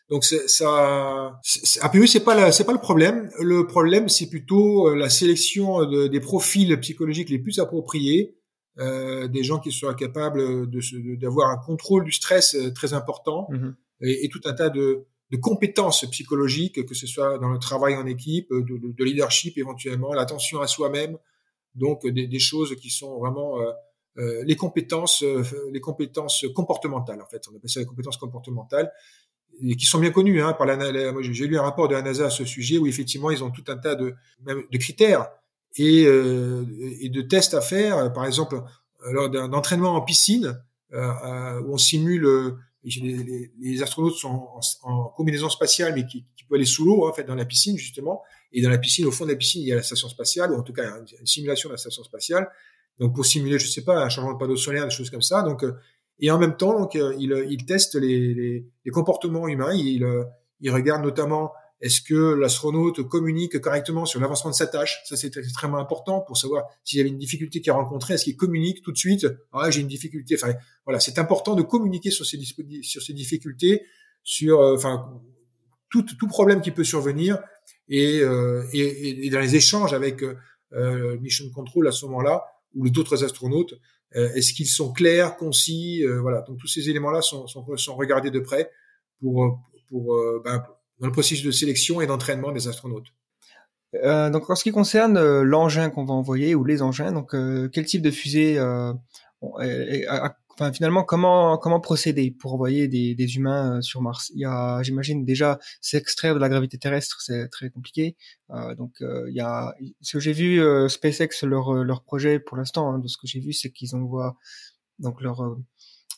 Donc ça, a priori c'est pas c'est pas le problème. Le problème c'est plutôt euh, la sélection de, des profils psychologiques les plus appropriés, euh, des gens qui soient capables de d'avoir un contrôle du stress euh, très important mhm. et, et, tout un tas de, de, compétences psychologiques, que ce soit dans le travail en équipe, de, de leadership éventuellement, l'attention à soi-même, donc des, choses qui sont vraiment euh, euh, les compétences, euh, les compétences comportementales en fait. On appelle ça les compétences comportementales et qui sont bien connues hein, par la, j'ai lu un rapport de la NASA à ce sujet où effectivement ils ont tout un tas de de critères et, euh, et de tests à faire par exemple lors d'un entraînement en piscine euh, où on simule les, astronautes sont en, combinaison spatiale mais qui, qui peuvent aller sous l'eau hein, en fait dans la piscine justement et dans la piscine au fond de la piscine il y a la station spatiale ou en tout cas une simulation de la station spatiale donc pour simuler, je sais pas, un changement de panneau solaire, des choses comme ça. Donc euh, et en même temps, donc euh, il, euh, il teste les, les, les, comportements humains. Il, il regarde notamment est-ce que l'astronaute communique correctement sur l'avancement de sa tâche? Ça, c'est extrêmement important pour savoir s'il y avait une difficulté qu'il a rencontrée. Est-ce qu'il communique tout de suite? Ah, j'ai une difficulté. Enfin, voilà, c'est important de communiquer sur ces, sur ces difficultés, sur, enfin, tout, tout problème qui peut survenir et, euh, et, et, dans les échanges avec euh, Mission Control à ce moment-là, ou d'autres astronautes euh, Est-ce qu'ils sont clairs, concis euh, Voilà. Donc tous ces éléments-là sont, sont, sont, regardés de près pour pour euh, ben, dans le processus de sélection et d'entraînement des astronautes. Euh, donc en ce qui concerne l'engin qu'on va envoyer ou les engins, donc quel type de fusée euh, enfin finalement comment comment procéder pour envoyer des, des humains euh, sur Mars? Il y a, j'imagine déjà s'extraire de la gravité terrestre, c'est très compliqué. Euh, donc euh, il y a ce que j'ai vu euh, SpaceX leur leur projet pour l'instant, hein, de ce que j'ai vu, c'est qu'ils envoient donc leur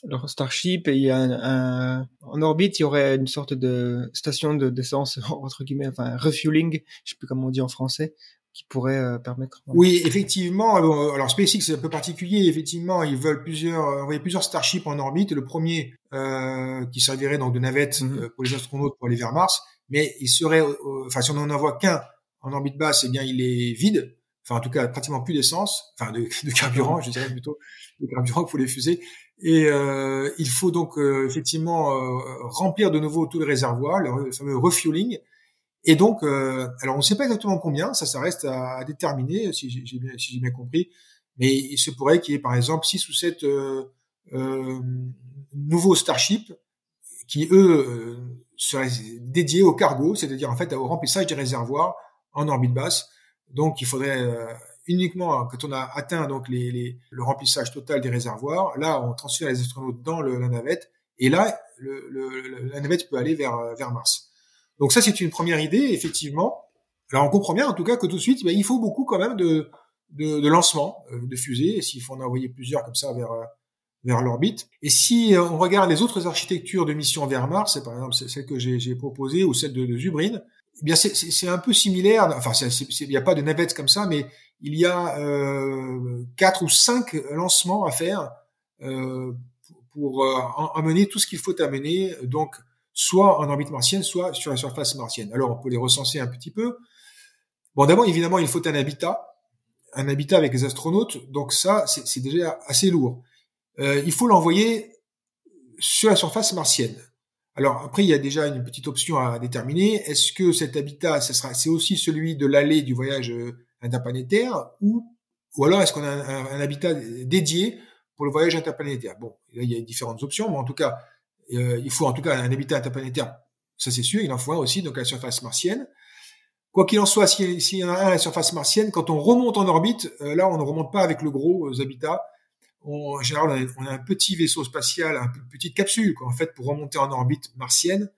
leur Starship et il y a un, un, en orbite il y aurait une sorte de station de d'essence entre guillemets enfin refueling je sais plus comment on dit en français qui pourrait euh, permettre. Oui, effectivement. Alors SpaceX c'est un peu particulier. Effectivement, ils veulent plusieurs euh, envoyer plusieurs starships en orbite. Le premier euh, qui servirait donc de navette mhm. euh, pour les astronautes pour aller vers Mars, mais il serait, enfin si on n'en envoie qu'un en orbite basse, eh bien il est vide. enfin en tout cas pratiquement plus d'essence, enfin de, de, carburant, je dirais plutôt de carburant pour les fusées. Et euh, il faut donc euh, effectivement euh, remplir de nouveau tous les réservoirs, le, fameux refueling. Et donc, alors on ne sait pas exactement combien, ça, ça reste à, déterminer si j'ai bien, si bien compris. Mais il se pourrait qu'il y ait par exemple six ou sept nouveaux Starship qui eux seraient dédiés au cargo, c'est-à-dire en fait au remplissage des réservoirs en orbite basse. Donc, il faudrait euh, uniquement quand on a atteint donc les, les, le remplissage total des réservoirs, là, on transfère les astronautes dans le, la navette, et là, le, le, la navette peut aller vers vers Mars. Donc ça, c'est une première idée, effectivement. Alors, on comprend bien, en tout cas, que tout de suite, ben, il faut beaucoup quand même de de, de lancement euh, de fusées. S'il faut en envoyer plusieurs comme ça vers euh, vers l'orbite. Et si on regarde les autres architectures de mission vers Mars, par exemple celle que j'ai proposée ou celle de, de Zubrin, eh bien c'est un peu similaire. Enfin, il n'y a pas de navette comme ça, mais il y a euh, quatre ou cinq lancements à faire euh, pour, euh, amener tout ce qu'il faut amener, donc soit en orbite martienne, soit sur la surface martienne. Alors on peut les recenser un petit peu. Bon, d'abord évidemment il faut un habitat, un habitat avec les astronautes. Donc ça c'est déjà assez lourd. Euh, il faut l'envoyer sur la surface martienne. Alors après, il y a déjà une petite option à déterminer. Est-ce que cet habitat, ce sera, c'est aussi celui de l'allée du voyage euh, interplanétaire, ou ou alors est-ce qu'on a un, habitat dédié pour le voyage interplanétaire? Bon, là, il y a différentes options, mais en tout cas, euh, il faut en tout cas un habitat interplanétaire. Ça c'est sûr. Il en faut un aussi donc à la surface martienne. Quoi qu'il en soit, s'il y en a un à la surface martienne, quand on remonte en orbite, euh, là, on ne remonte pas avec le gros habitat en général, on a, un petit vaisseau spatial, une petite capsule, quoi, en fait, pour remonter en orbite martienne.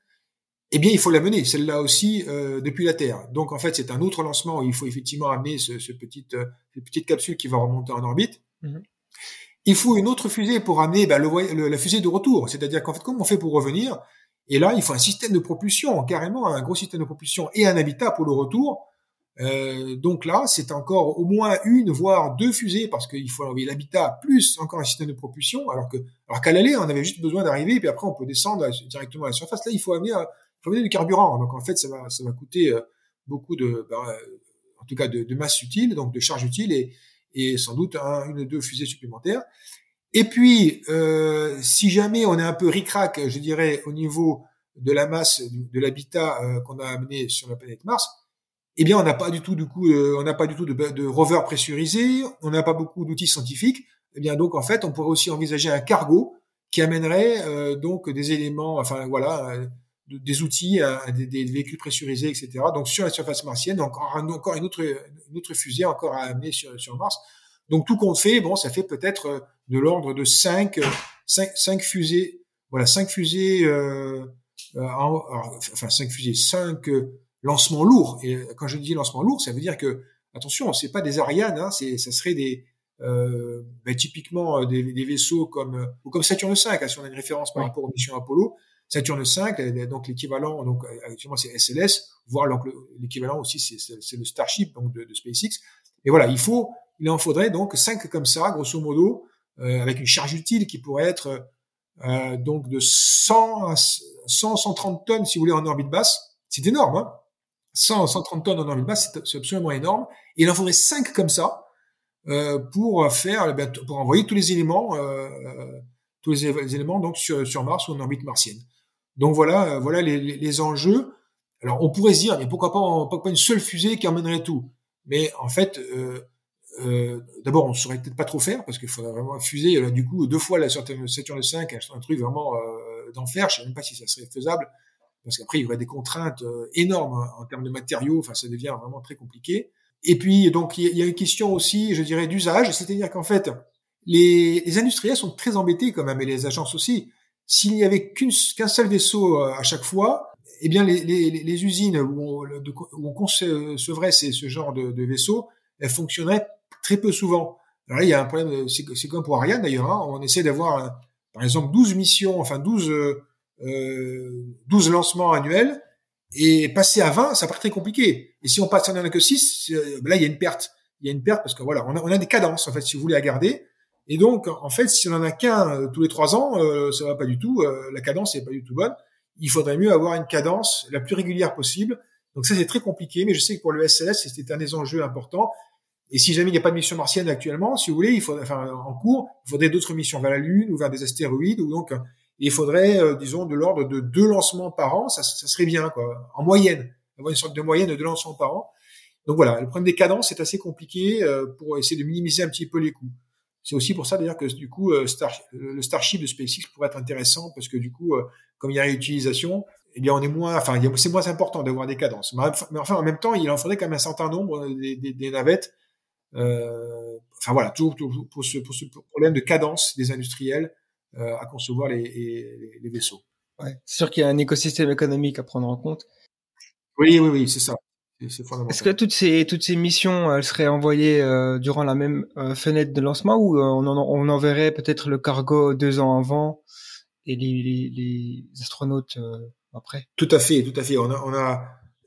Eh bien, il faut la mener, celle-là aussi, euh, depuis la Terre. Donc, en fait, c'est un autre lancement où il faut effectivement amener ce, ce petite, euh, cette petite capsule qui va remonter en orbite. Mhm. Il faut une autre fusée pour amener bah, le, la fusée de retour. C'est-à-dire qu'en fait, comment on fait pour revenir? Et là, il faut un système de propulsion, carrément un gros système de propulsion et un habitat pour le retour. Euh, donc là, c'est encore au moins une, voire deux fusées, parce qu'il faut envoyer l'habitat plus encore un système de propulsion, alors que, alors qu'à l'aller, on avait juste besoin d'arriver, puis après, on peut descendre directement à la surface. Là, il faut amener, faut du carburant. Donc en fait, ça va, ça va coûter euh, beaucoup de, bah, en tout cas, de, de, masse utile, donc de charge utile, et, et sans doute une ou deux fusées supplémentaires. Et puis, euh, si jamais on est un peu ricrac, je dirais, au niveau de la masse de l'habitat euh, qu'on a amené sur la planète Mars, eh bien, on n'a pas du tout, du coup, euh, on n'a pas du tout de, de rover pressurisé, on n'a pas beaucoup d'outils scientifiques. Eh bien, donc, en fait, on pourrait aussi envisager un cargo qui amènerait euh, donc des éléments, enfin voilà, euh, des outils, des, des, véhicules pressurisés, etc. Donc, sur la surface martienne, encore, encore une autre, une autre fusée encore à amener sur, sur Mars. Donc, tout compte fait, bon, ça fait peut-être de l'ordre de 5, 5, 5 fusées, voilà, 5 fusées, euh, enfin 5 fusées, 5 lancement lourd. Et quand je dis lancement lourd, ça veut dire que attention, c'est pas des Ariane, hein, c'est ça serait des euh, ben, typiquement euh, des, des, vaisseaux comme euh, ou comme Saturne V, hein, si on a une référence par rapport aux missions Apollo. Saturne V, donc l'équivalent, donc actuellement c'est SLS, voire l'équivalent aussi c'est le Starship donc de, de, SpaceX. Et voilà, il faut, il en faudrait donc cinq comme ça, grosso modo, euh, avec une charge utile qui pourrait être euh, donc de 100 100 130 tonnes si vous voulez en orbite basse. C'est énorme, hein 100, 130 tonnes en orbite basse, c'est absolument énorme. Et il en faudrait 5 comme ça euh, pour faire, eh pour envoyer tous les éléments, euh, tous les, éléments donc sur, sur, Mars ou en orbite martienne. Donc voilà, euh, voilà les, enjeux. Alors on pourrait se dire, mais pourquoi pas, une seule fusée qui emmènerait tout? Mais en fait, euh, euh, d'abord on ne saurait peut-être pas trop faire parce qu'il faudrait vraiment là, du coup deux fois la Saturn, Saturn 5, un truc vraiment euh, d'enfer. Je sais même pas si ça serait faisable parce qu'après il y aurait des contraintes énormes en termes de matériaux, enfin ça devient vraiment très compliqué. Et puis donc il y a une question aussi, je dirais, d'usage, c'est-à-dire qu'en fait les, les, industriels sont très embêtés quand même et les agences aussi. S'il n'y avait qu'un seul vaisseau euh, à chaque fois, eh bien les, les, les usines où on, où on concevrait ce genre de, de vaisseaux, elles fonctionneraient très peu souvent. Alors là, il y a un problème, c'est comme pour Ariane d'ailleurs, hein, on essaie d'avoir par exemple 12 missions, enfin 12 euh, 12 lancements annuels, et passer à 20, ça paraît très compliqué. Et si on passe en a que 6, euh, là, il y a une perte. Il y a une perte parce que voilà, on a, on a des cadences, en fait, si vous voulez, à garder. Et donc, en fait, si on en a qu'un euh, tous les trois ans, euh, ça va pas du tout. Euh, la cadence n'est pas du tout bonne. Il faudrait mieux avoir une cadence la plus régulière possible. Donc ça, c'est très compliqué, mais je sais que pour le SLS, c'était un des enjeux importants. Et si jamais il n'y a pas de mission martienne actuellement, si vous voulez, il faudrait, enfin, en cours, il faudrait d'autres missions vers la Lune ou vers des astéroïdes, ou donc, il faudrait, disons, de l'ordre de deux lancements par an, ça, ça serait bien, quoi, en moyenne, avoir une sorte de moyenne de deux lancements par an. Donc voilà, le problème des cadences est assez compliqué euh, pour essayer de minimiser un petit peu les coûts. C'est aussi pour ça d'ailleurs que du coup euh, Star, le Starship de SpaceX pourrait être intéressant parce que du coup, comme il y a réutilisation, eh bien on est moins, enfin c'est moins important d'avoir des cadences. Mais enfin en même temps, il en faudrait quand même un certain nombre des, des, des navettes euh, enfin voilà, toujours, pour, ce, pour, ce, problème de cadence des industriels euh, à concevoir les, les, les vaisseaux. Ouais, c'est sûr qu'il y a un écosystème économique à prendre en compte. Oui, oui, oui, c'est ça. Est-ce que toutes ces toutes ces missions elles seraient envoyées euh, durant la même euh, fenêtre de lancement ou euh, on, en, on enverrait peut-être le cargo deux ans avant et les, les, les astronautes après? Tout à fait, tout à fait. On a, on a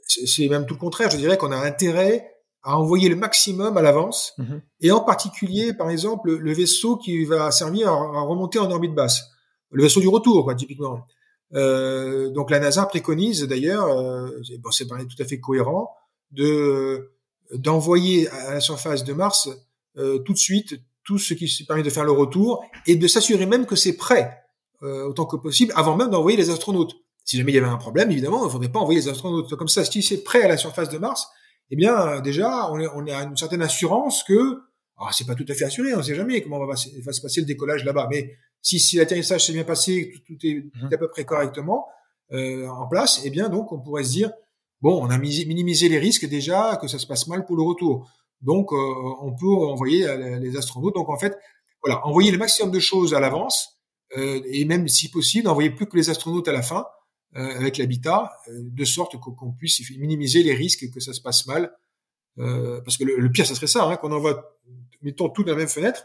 c'est même tout le contraire. Je dirais qu'on a intérêt à envoyer le maximum à l'avance, mhm. et en particulier, par exemple, le vaisseau qui va servir à, remonter en orbite basse, le vaisseau du retour, quoi, typiquement. Euh, donc la NASA préconise d'ailleurs, euh, bon, c'est tout à fait cohérent, de d'envoyer à la surface de Mars euh, tout de suite tout ce qui permet de faire le retour et de s'assurer même que c'est prêt euh, autant que possible avant même d'envoyer les astronautes. Si jamais il y avait un problème, évidemment, il ne faudrait pas envoyer les astronautes. Comme ça, si c'est prêt à la surface de Mars, eh bien déjà on, est, on a une certaine assurance que ah, c'est pas tout à fait assuré, on ne sait jamais comment va, va, se passer le décollage là-bas, mais si, si l'atterrissage s'est bien passé, tout, tout, est, mhm. à peu près correctement euh, en place, eh bien donc on pourrait se dire bon, on a minimisé les risques déjà que ça se passe mal pour le retour, donc euh, on peut envoyer euh, les astronautes. Donc en fait, voilà, envoyer le maximum de choses à l'avance euh, et même si possible, envoyer plus que les astronautes à la fin avec l'habitat, de sorte qu'on puisse minimiser les risques que ça se passe mal. Parce que le, pire, ça serait ça, hein, qu'on envoie, mettons tout dans la même fenêtre,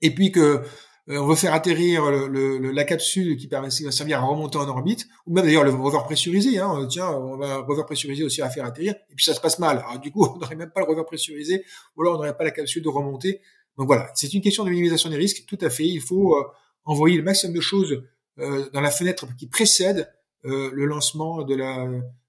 et puis que on veut faire atterrir la capsule qui permet de servir à remonter en orbite, ou même d'ailleurs le rover pressurisé. Hein, tiens, on va rover pressurisé aussi à faire atterrir, et puis ça se passe mal. Du coup, on n'aurait même pas le rover pressurisé, ou alors on n'aurait pas la capsule de remonter. Donc voilà, c'est une question de minimisation des risques, tout à fait. Il faut envoyer le maximum de choses dans la fenêtre qui précède euh, le lancement de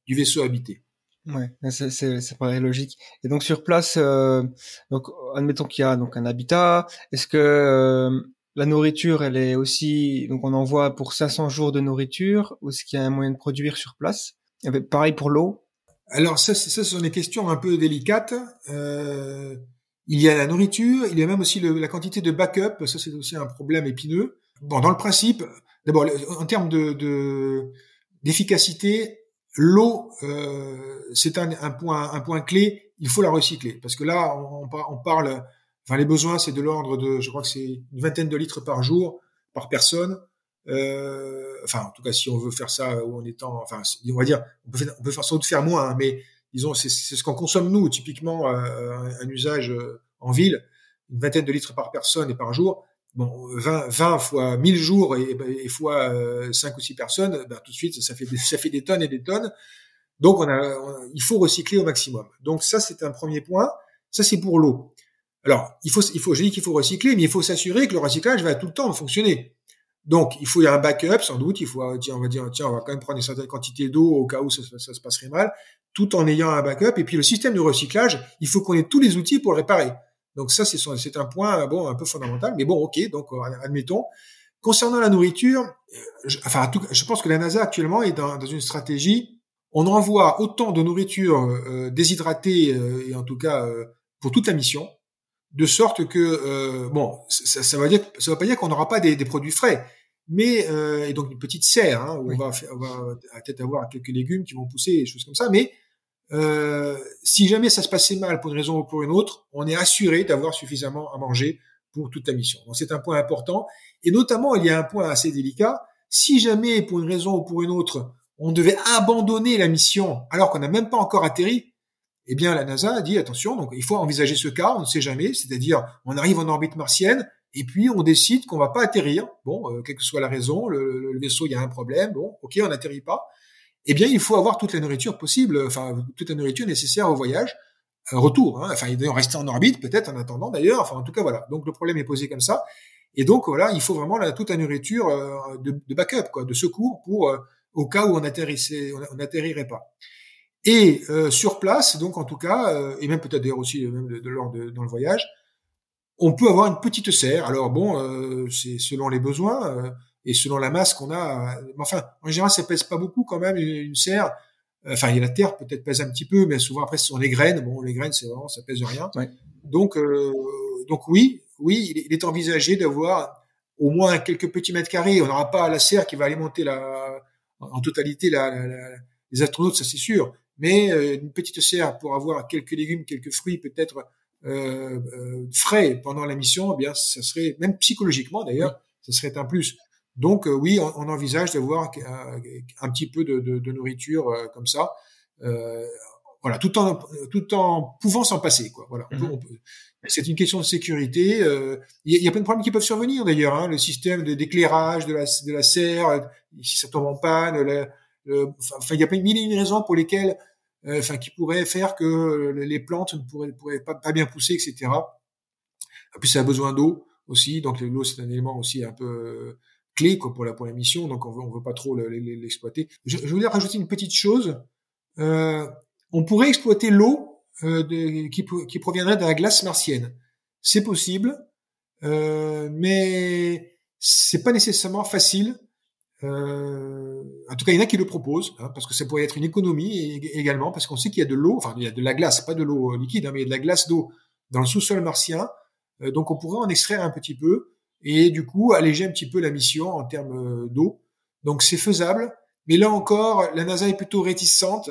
du vaisseau habité. Ouais, c'est, c'est, ça paraît logique. Et donc sur place, euh, donc admettons qu'il y a donc un habitat. Est-ce que euh, la nourriture, elle est aussi donc on envoie pour 500 jours de nourriture ou est-ce qu'il y a un moyen de produire sur place? Et Pareil pour l'eau. Alors ça, ça, ce sont des questions un peu délicates. Euh, il y a la nourriture, il y a même aussi la quantité de backup. Ça, c'est aussi un problème épineux. Bon, dans le principe, d'abord en termes de, de d'efficacité, l'eau, euh, c'est un, un, point, un point clé. Il faut la recycler parce que là, on, on parle. Enfin, les besoins, c'est de l'ordre de, je crois que c'est une vingtaine de litres par jour par personne. Euh, enfin, en tout cas, si on veut faire ça ou en étant, enfin, on va dire, on peut, faire, sans doute faire moins, hein, mais disons, c'est ce qu'on consomme nous, typiquement euh, un, usage euh, en ville, une vingtaine de litres par personne et par jour bon, 20, 20 fois 1000 jours et, et fois euh, 5 ou 6 personnes, ben, tout de suite, ça fait, des, ça fait des tonnes et des tonnes. Donc, on a, il faut recycler au maximum. Donc, ça, c'est un premier point. Ça, c'est pour l'eau. Alors, il faut, il je dis qu'il faut recycler, mais il faut s'assurer que le recyclage va tout le temps fonctionner. Donc, il faut y avoir un backup, sans doute. Il faut, tiens, on va dire, tiens, on va quand même prendre une certaine quantité d'eau au cas où ça, se passerait mal, tout en ayant un backup. Et puis, le système de recyclage, il faut qu'on ait tous les outils pour le réparer. Donc ça, c'est un point bon un peu fondamental, mais bon, ok, donc euh, admettons. Concernant la nourriture, euh, je, enfin, je pense que la NASA actuellement est dans, une stratégie. On envoie autant de nourriture euh, déshydratée et en tout cas pour toute la mission, de sorte que bon, ça, ça va dire, ça va pas dire qu'on n'aura pas des, des, produits frais, mais et donc une petite serre hein, où on va, on va peut-être avoir quelques légumes qui vont pousser, des choses comme ça, mais euh, si jamais ça se passait mal pour une raison ou pour une autre, on est assuré d'avoir suffisamment à manger pour toute la mission. Donc c'est un point important. Et notamment, il y a un point assez délicat. Si jamais, pour une raison ou pour une autre, on devait abandonner la mission alors qu'on n'a même pas encore atterri, eh bien la NASA a dit attention, donc il faut envisager ce cas, on ne sait jamais, c'est-à-dire on arrive en orbite martienne et puis on décide qu'on va pas atterrir. Bon, euh, quelle que soit la raison, le, le, vaisseau il y a un problème, bon, ok, on n'atterrit pas eh bien, il faut avoir toute la nourriture possible, enfin, toute la nourriture nécessaire au voyage, un retour. Hein. Enfin, il doit rester en orbite, peut-être en attendant d'ailleurs. Enfin, en tout cas, voilà. Donc, le problème est posé comme ça. Et donc, voilà, il faut vraiment la, toute la nourriture euh, de, de, backup, quoi, de secours pour euh, au cas où on atterrissait, on n'atterrirait pas. Et euh, sur place, donc en tout cas, euh, et même peut-être d'ailleurs aussi même de, de, lors de, dans le voyage, on peut avoir une petite serre. Alors bon, euh, c'est selon les besoins et selon la masse qu'on a. Mais enfin, en général, ça pèse pas beaucoup quand même une, une serre. Enfin, il y a la terre peut-être pèse un petit peu, mais souvent après ce sont les graines. Bon, les graines, c'est vraiment ça pèse rien. Ouais. Donc, donc oui, oui, il est envisagé d'avoir au moins quelques petits mètres carrés. On n'aura pas la serre qui va alimenter la, en totalité la, la, la, les astronautes, ça c'est sûr. Mais euh, une petite serre pour avoir quelques légumes, quelques fruits, peut-être euh, euh, frais pendant la mission, eh bien, ça serait même psychologiquement d'ailleurs, ça serait un plus. Donc euh, oui, on, on envisage d'avoir un, un, petit peu de, de, de nourriture euh, comme ça. voilà, tout en tout en pouvant s'en passer, quoi. Voilà, peut, c'est une question de sécurité. Euh, il y, a plein de problèmes qui peuvent survenir d'ailleurs. Hein, le système d'éclairage de, la, de la serre, si ça tombe en panne, enfin, il y a mille et une raisons pour lesquelles, euh, enfin, qui pourraient faire que les plantes ne pourraient, pas, pas, bien pousser, etc. En plus, ça a besoin d'eau aussi, donc l'eau c'est un élément aussi un peu euh, clé quoi, pour la pour la mission, donc on veut, on veut pas trop l'exploiter. Je, je voulais rajouter une petite chose. Euh, on pourrait exploiter l'eau euh, qui, qui, proviendrait de la glace martienne. C'est possible, euh, mais c'est pas nécessairement facile. Euh, en tout cas, il y en a qui le proposent, hein, parce que ça pourrait être une économie également, parce qu'on sait qu'il y a de l'eau, enfin il y a de la glace, pas de l'eau euh, liquide, hein, mais il y a de la glace d'eau dans le sous-sol martien. Euh, donc on pourrait en extraire un petit peu et du coup alléger un petit peu la mission en termes d'eau. Donc c'est faisable, mais là encore, la NASA est plutôt réticente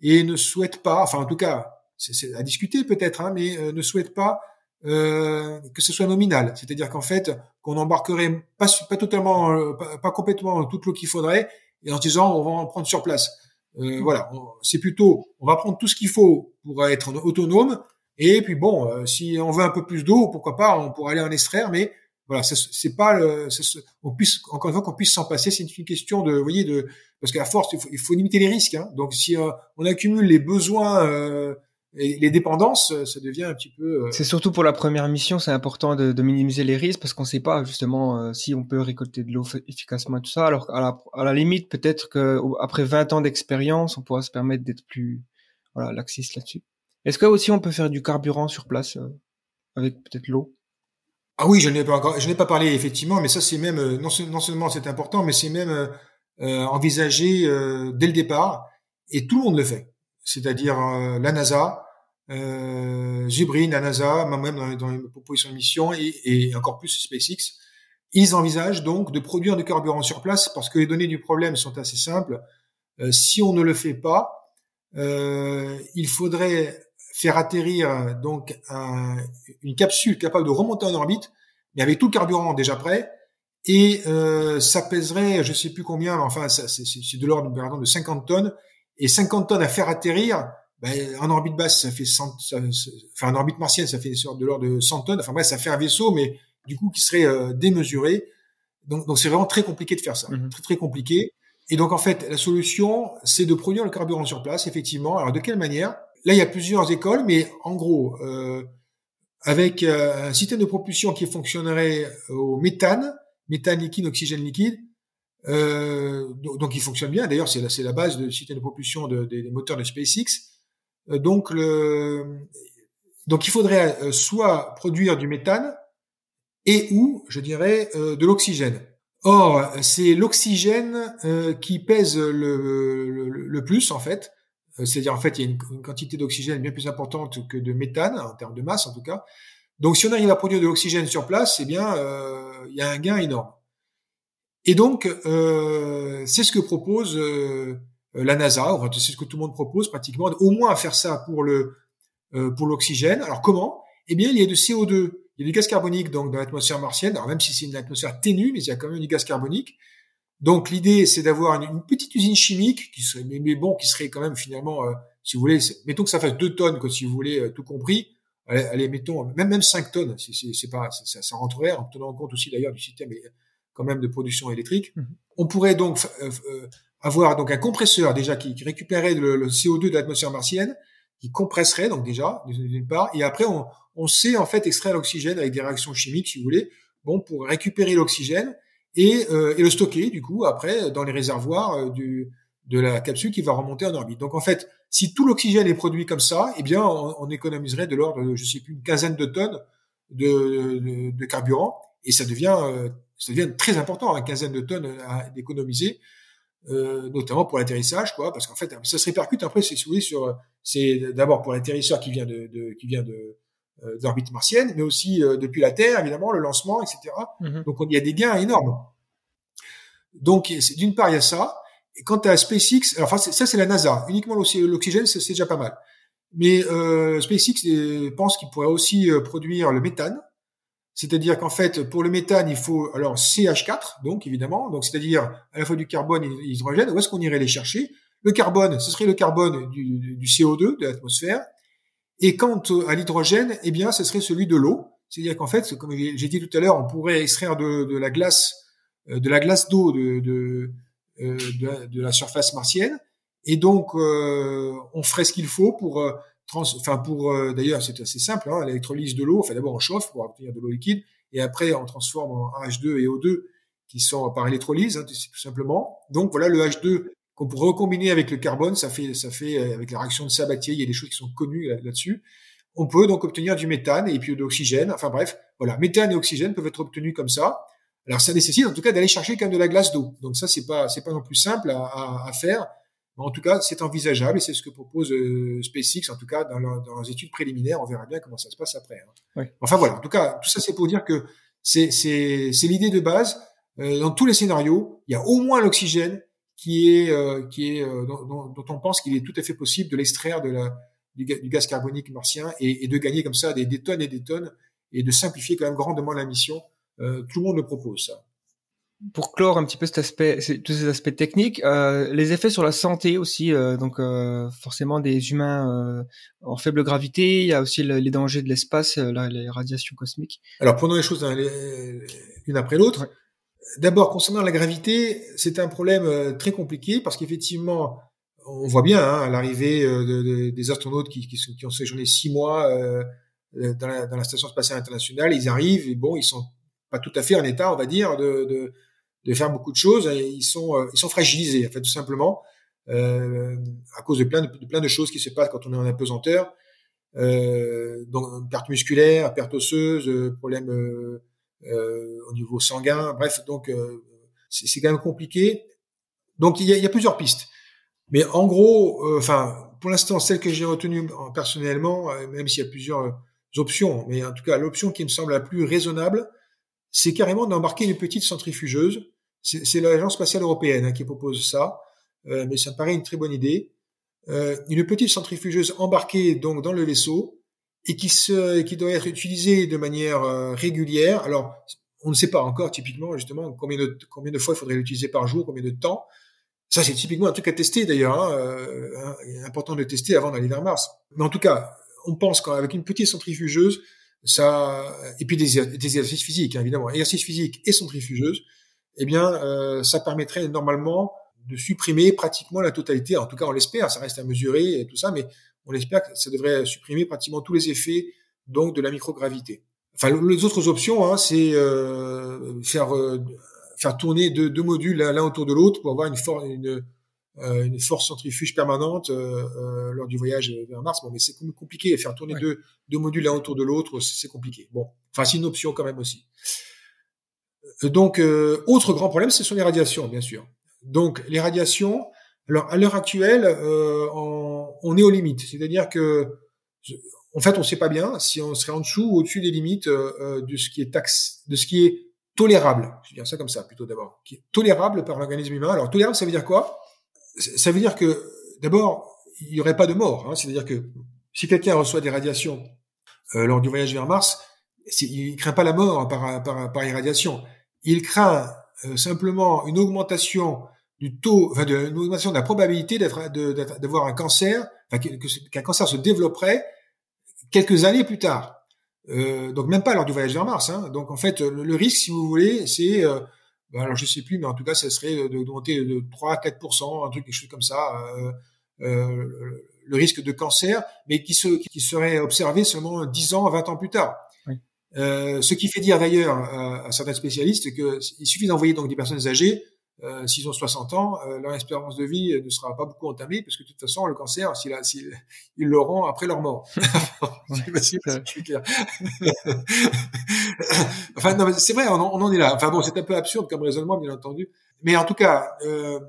et ne souhaite pas, enfin en tout cas, c'est à discuter peut-être, hein, mais euh, ne souhaite pas euh, que ce soit nominal. C'est-à-dire qu'en fait, qu'on embarquerait pas, pas totalement, euh, pas, pas, complètement toute l'eau qu'il faudrait, et en disant on va en prendre sur place. Euh, voilà, c'est plutôt on va prendre tout ce qu'il faut pour être autonome, et puis bon, euh, si on veut un peu plus d'eau, pourquoi pas, on pourrait aller en extraire, mais voilà, c'est pas le, on puisse encore une fois qu'on puisse s'en passer. C'est une question de, vous voyez, de parce qu'à force, il faut, il faut, limiter les risques. Hein. Donc si on accumule les besoins et les dépendances, ça devient un petit peu. Euh... C'est surtout pour la première mission, c'est important de, de, minimiser les risques parce qu'on ne sait pas justement euh, si on peut récolter de l'eau efficacement et tout ça. Alors à la, à la limite, peut-être que après 20 ans d'expérience, on pourra se permettre d'être plus voilà laxiste là-dessus. Est-ce que aussi on peut faire du carburant sur place euh, avec peut-être l'eau? Ah oui, je n'ai pas encore, je n'ai pas parlé effectivement, mais ça c'est même euh, non, non, seulement c'est important, mais c'est même euh, envisagé dès le départ et tout le monde le fait. C'est-à-dire la NASA, euh, Zubrin, la NASA, moi-même dans, dans, les propositions de mission et, encore plus SpaceX, ils envisagent donc de produire du carburant sur place parce que les données du problème sont assez simples. Euh, si on ne le fait pas, euh, il faudrait faire atterrir donc un, une capsule capable de remonter en orbite, mais avec tout le carburant déjà prêt, et euh, ça pèserait, je sais plus combien, enfin c'est de l'ordre de 50 tonnes, et 50 tonnes à faire atterrir, ben, en orbite basse, ça fait 100, ça, enfin en orbite martienne, ça fait de l'ordre de 100 tonnes. Enfin bref, ça fait un vaisseau, mais du coup qui serait euh, démesuré. Donc donc c'est vraiment très compliqué de faire ça, mm-hmm. très très compliqué. Et donc en fait, la solution, c'est de produire le carburant sur place, effectivement. Alors de quelle manière? Là, il y a plusieurs écoles, mais en gros, euh, avec euh, un système de propulsion qui fonctionnerait au méthane, méthane liquide, oxygène liquide. Euh, donc, il fonctionne bien. D'ailleurs, c'est la, la base du système de propulsion de, des moteurs de SpaceX. Euh, donc, le, donc il faudrait euh, soit produire du méthane et ou, je dirais, euh, de l'oxygène. Or, c'est l'oxygène qui pèse le, plus en fait. C'est-à-dire en fait, il y a une, quantité d'oxygène bien plus importante que de méthane en termes de masse en tout cas. Donc, si on arrive à produire de l'oxygène sur place, eh bien, il y a un gain énorme. Et donc, c'est ce que propose la NASA, enfin, c'est ce que tout le monde propose pratiquement, au moins faire ça pour le euh, pour l'oxygène. Alors comment? Eh bien, il y a de CO2, il y a du gaz carbonique donc dans l'atmosphère martienne. Alors même si c'est une atmosphère ténue, mais il y a quand même du gaz carbonique. Donc l'idée, c'est d'avoir une, petite usine chimique qui serait, mais, bon, qui serait quand même finalement, euh, si vous voulez, mettons que ça fasse deux tonnes, quoi, si vous voulez, euh, tout compris. Allez, allez, mettons même même 5 tonnes, c'est pas, ça, ça rentrerait en tenant compte aussi d'ailleurs du système quand même de production électrique. Mmh. On pourrait donc avoir donc un compresseur déjà qui, qui récupérait le, le, CO2 de l'atmosphère martienne, qui compresserait donc déjà d'une part, et après on, sait en fait extraire l'oxygène avec des réactions chimiques, si vous voulez, bon pour récupérer l'oxygène et, euh, et, le stocker du coup après dans les réservoirs euh, du, de la capsule qui va remonter en orbite. Donc en fait Si tout l'oxygène est produit comme ça, eh bien, on, on économiserait de l'ordre de, je sais plus, une quinzaine de tonnes de, de, de carburant, et ça devient, euh, ça devient très important, une quinzaine de tonnes à d'économiser, euh, notamment pour l'atterrissage, quoi, parce qu'en fait, ça se répercute après, si vous voulez, sur, c'est d'abord pour l'atterrisseur qui vient de, de qui vient de euh, d'orbite martienne, mais aussi euh, depuis la Terre, évidemment, le lancement, etc. Mhm. Donc, on- il y a des gains énormes. Donc, c'est- d'une part, il y a ça. Et quant à SpaceX, alors, enfin, c'est- ça, c'est la NASA. Uniquement l'oxy- l'oxygène, c'est c'est déjà pas mal. Mais euh, SpaceX euh, pense qu'il pourrait aussi euh, produire le méthane. C'est-à-dire qu'en fait, pour le méthane, il faut alors CH4, donc évidemment, donc c'est-à-dire à la fois du carbone et de l'hydrogène. Où est-ce qu'on irait les chercher? Le carbone, ce serait le carbone du, du CO2 de l'atmosphère. Et quant à l'hydrogène, eh bien, ce serait celui de l'eau. C'est-à-dire qu'en fait, comme j'ai dit tout à l'heure, on pourrait extraire de, la glace, euh, de la glace d'eau de, de, euh, de, la- surface martienne, et donc euh, on ferait ce qu'il faut pour, trans, enfin pour, euh, d'ailleurs, c'est assez simple, hein, l'électrolyse de l'eau. Enfin, d'abord on chauffe pour obtenir de l'eau liquide, et après on transforme en H2 et O2 qui sont par électrolyse, hein, tout simplement. Donc voilà, le H2 qu'on pourrait recombiner avec le carbone, ça fait, ça fait euh, avec la réaction de Sabatier, il y a des choses qui sont connues là- là-dessus. On peut donc obtenir du méthane et puis de l'oxygène. Enfin bref, voilà, méthane et oxygène peuvent être obtenus comme ça. Alors ça nécessite en tout cas d'aller chercher quand même de la glace d'eau. Donc ça c'est pas c'est pas non plus simple à faire. Mais en tout cas c'est envisageable et c'est ce que propose euh, SpaceX en tout cas dans, leur- dans leurs études préliminaires. On verra bien comment ça se passe après. hein. Oui. Enfin voilà, en tout cas tout ça c'est pour dire que c'est l'idée de base. Euh, dans tous les scénarios, il y a au moins l'oxygène qui est euh, qui est dont, on pense qu'il est tout à fait possible de l'extraire de la du, ga- du gaz carbonique martien et, et de gagner comme ça des, des tonnes et des tonnes et de simplifier quand même grandement la mission. Tout le monde le propose ça. Pour clore un petit peu cet aspect, tous ces aspects techniques, euh, les effets sur la santé aussi, euh, donc euh, forcément des humains euh, en faible gravité, il y a aussi le- les dangers de l'espace, euh, les radiations cosmiques. Alors prenons les choses dans les- l'une après l'autre. Ouais. D'abord concernant la gravité, c'est un problème euh, très compliqué parce qu'effectivement on voit bien hein, à l'arrivée de, de- des astronautes qui, qui, sont- qui ont séjourné six mois dans, la, dans la station spatiale internationale, ils arrivent et bon, ils sont pas tout à fait en état, on va dire, de, de, faire beaucoup de choses. Ils sont euh, ils sont fragilisés en fait tout simplement euh, à cause de plein de, plein de choses qui se passent quand on est en apesanteur. Euh, donc perte musculaire, perte osseuse, problème au niveau sanguin, bref, donc c'est quand même compliqué. Donc il y a, plusieurs pistes. Mais en gros, enfin, pour l'instant, celle que j'ai retenue en- personnellement, même s'il y a plusieurs options, mais en tout cas, l'option qui me semble la plus raisonnable, c'est carrément d'embarquer une petite centrifugeuse. C'est l'Agence spatiale européenne hein, qui propose ça, euh, mais ça me paraît une très bonne idée. Euh, une petite centrifugeuse embarquée donc dans le vaisseau et qui se, qui doit être utilisée de manière euh, régulière. Alors, on ne sait pas encore typiquement justement combien de combien de fois il faudrait l'utiliser par jour, combien de temps. Ça, c'est typiquement un truc à tester d'ailleurs. Hein, euh, important de tester avant d'aller vers Mars. Mais en tout cas, on pense qu'avec une petite centrifugeuse, ça et puis des, des exercices physiques hein, évidemment, exercices physiques et centrifugeuse, eh bien, euh, ça permettrait normalement de supprimer pratiquement la totalité. En tout cas, on l'espère. Ça reste à mesurer et tout ça, mais on espère que ça devrait supprimer pratiquement tous les effets donc de la microgravité. Enfin, les autres options, hein, c'est euh, faire euh, faire tourner deux, deux modules l'un autour de l'autre pour avoir une, for une, euh, une force centrifuge permanente euh, euh, lors du voyage vers Mars. Bon, mais c'est com- compliqué. Faire tourner Ouais. deux, deux modules l'un autour de l'autre, c'est compliqué. Bon, enfin, c'est une option quand même aussi. Euh, Donc, euh, autre grand problème, ce sont les radiations, bien sûr. Donc, les radiations. Alors, à l'heure actuelle, euh, on, on est aux limites. C'est-à-dire que, en fait, on ne sait pas bien si on serait en dessous ou au-dessus des limites euh, euh, de ce qui est taxe, de ce qui est tolérable. Je vais dire ça comme ça plutôt d'abord. Qui est tolérable par l'organisme humain. Alors, tolérable, ça veut dire quoi? Ça veut dire que, d'abord, il n'y aurait pas de mort. Hein. C'est-à-dire que si quelqu'un reçoit des radiations euh, lors du voyage vers Mars, il craint pas la mort par, par, par irradiation. Il craint euh, simplement une augmentation du taux, enfin, de, une augmentation de la probabilité d'avoir un cancer, enfin, qu'un cancer se développerait quelques années plus tard. Euh, donc même pas lors du voyage vers Mars. Hein. Donc en fait, le, le risque, si vous voulez, c'est, euh, alors je sais plus, mais en tout cas, ça serait de- d'augmenter de 3 à 4% un truc, quelque chose comme ça, euh, euh, le- le risque de cancer, mais qui, se, qui serait observé seulement 10 ans, 20 ans plus tard. Oui. Euh, ce qui fait dire d'ailleurs à, à certains spécialistes qu'il suffit d'envoyer donc des personnes âgées euh, s'ils ont 60 ans, euh, leur espérance de vie ne sera pas beaucoup entamée parce que de toute façon, le cancer, s'il a, s'il- ils l'auront après leur mort. Enfin, non, c'est vrai, on, en- on en est là. Enfin bon, c'est un peu absurde comme raisonnement, bien entendu. Mais en tout cas, euh,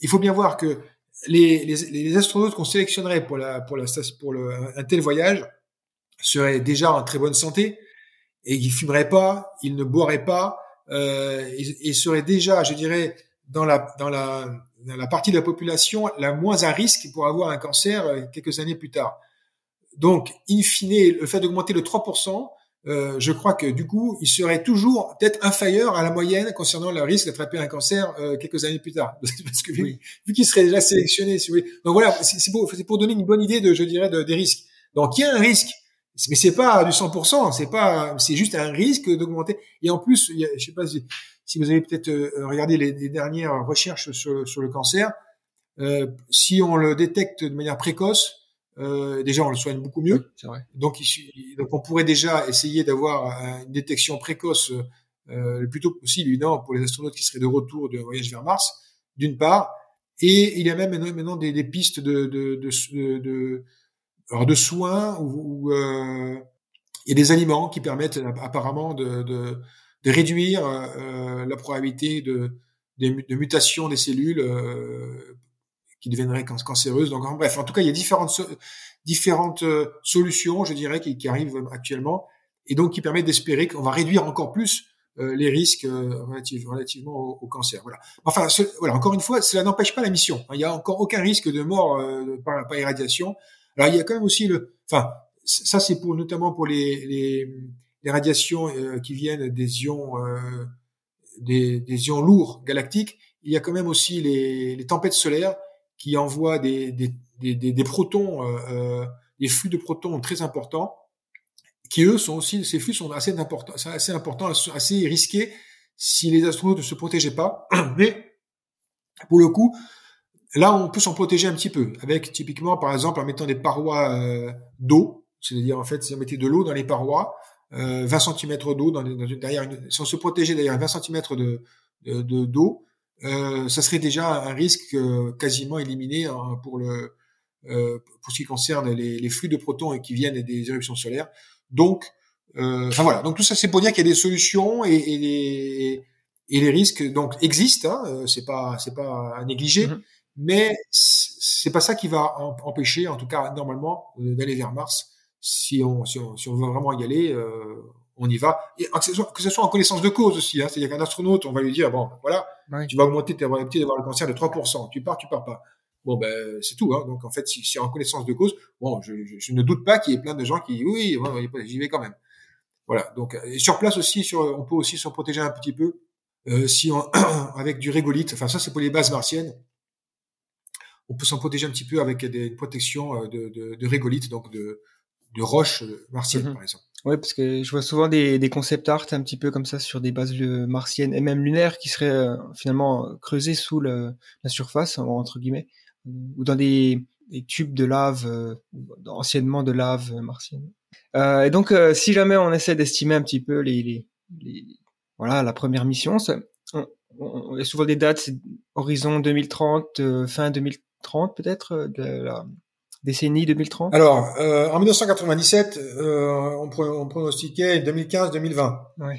il faut bien voir que les, les, les astronautes qu'on sélectionnerait pour la pour la pour le, un tel voyage seraient déjà en très bonne santé et ils fumeraient pas, ils ne boiraient pas, euh, et, et seraient déjà, je dirais, dans la dans la dans la partie de la population la moins à risque pour avoir un cancer euh, quelques années plus tard. Donc, in fine, le fait d'augmenter le 3%, euh, je crois que du coup, il serait toujours peut-être inférieur à la moyenne concernant le risque d'attraper un cancer euh, quelques années plus tard. Parce que vu, Oui. vu qu'il serait déjà sélectionné, si vous voulez. Donc voilà, c'est c'est pour, pour donner une bonne idée de, je dirais, de- des risques. Donc il y a un risque, mais c'est pas du 100%, c'est pas, c'est juste un risque d'augmenter. Et en plus, il y a, je sais pas si, si vous avez peut-être euh, regardé les, les dernières recherches sur, sur le cancer, euh, si on le détecte de manière précoce, euh, déjà on le soigne beaucoup mieux. Oui, vrai. Donc, il su- donc on pourrait déjà essayer d'avoir euh, une détection précoce euh, le plus tôt possible, évidemment, pour les astronautes qui seraient de retour de voyage vers Mars, d'une part. Et il y a même maintenant, des, des pistes de, de, de, de, de- alors de soins ou, ou, euh, il y a des aliments qui permettent euh, apparemment de, de, de réduire euh, la probabilité de, de, mutation des cellules euh, qui deviendraient can- cancéreuses. Donc, en bref, en tout cas, il y a différentes, différentes euh, solutions, je dirais, qui, qui arrivent actuellement, et donc qui permettent d'espérer qu'on va réduire encore plus euh, les risques euh, relative- relativement au, au cancer. Voilà. Enfin, ce- voilà. Encore une fois, cela n'empêche pas la mission. Il n'y a encore aucun risque de mort euh, par, par irradiation. Alors, il y a quand même aussi le. Enfin, ça, c'est pour notamment pour les, les, les radiations euh, qui viennent des ions, euh, des, des ions lourds galactiques. Il y a quand même aussi les, les tempêtes solaires qui envoient des, des, des, protons, euh, des flux de protons très importants, qui eux sont aussi, ces flux sont assez importants, assez importants, assez risqués si les astronautes ne se protégeaient pas. Mais pour le coup, là, on peut s'en protéger un petit peu, avec typiquement, par exemple, en mettant des parois euh, d'eau, c'est-à-dire en fait, si on mettait de l'eau dans les parois, euh, 20 cm d'eau dans, une- derrière, une, si on se protégeait derrière 20 cm de de- de- d'eau, euh, ça serait déjà un risque euh, quasiment éliminé hein, pour le euh, pour ce qui concerne les, les flux de protons qui viennent des éruptions solaires. Donc, euh, enfin voilà. Donc tout ça, c'est pour dire qu'il y a des solutions et, et les et les risques donc existent. Hein, c'est pas c'est pas à négliger, Mhm. mais c- c'est pas ça qui va em- empêcher, en tout cas normalement, d'aller vers Mars. Si on si on, si on veut vraiment y aller, euh, on y va. Et que ce soit, que ce soit en connaissance de cause aussi. Hein, C'est-à-dire qu'un astronaute, on va lui dire bon, voilà, Ouais. tu vas augmenter ta probabilité d'avoir le cancer de 3%. Tu pars, tu pars pas. Bon, ben, c'est tout. Hein. Donc, en fait, si, si en connaissance de cause, bon, je, je, je ne doute pas qu'il y ait plein de gens qui, oui, j'y vais quand même. Voilà. Donc, et sur place aussi, sur, on peut aussi se protéger un petit peu euh, si on, avec du régolithe. Enfin, ça, c'est pour les bases martiennes. On peut s'en protéger un petit peu avec des une protection euh, de, de, de régolithe, donc de, de roches martiennes, Mhm. par exemple. Ouais, parce que je vois souvent des, des concept art un petit peu comme ça sur des bases euh, martiennes et même lunaires qui seraient euh, finalement euh, creusées sous le- la surface, entre guillemets, ou dans des, des tubes de lave, euh, anciennement de lave euh, martienne. Euh, et donc, euh, si jamais on essaie d'estimer un petit peu les, les, les- voilà, la première mission, ça, on, on- il y a souvent des dates, c'est horizon 2030, euh, fin 2030 peut-être, euh, de la décennie 2030. Alors, euh, en 1997, euh, on, pro- on pronostiquait 2015-2020. Ouais.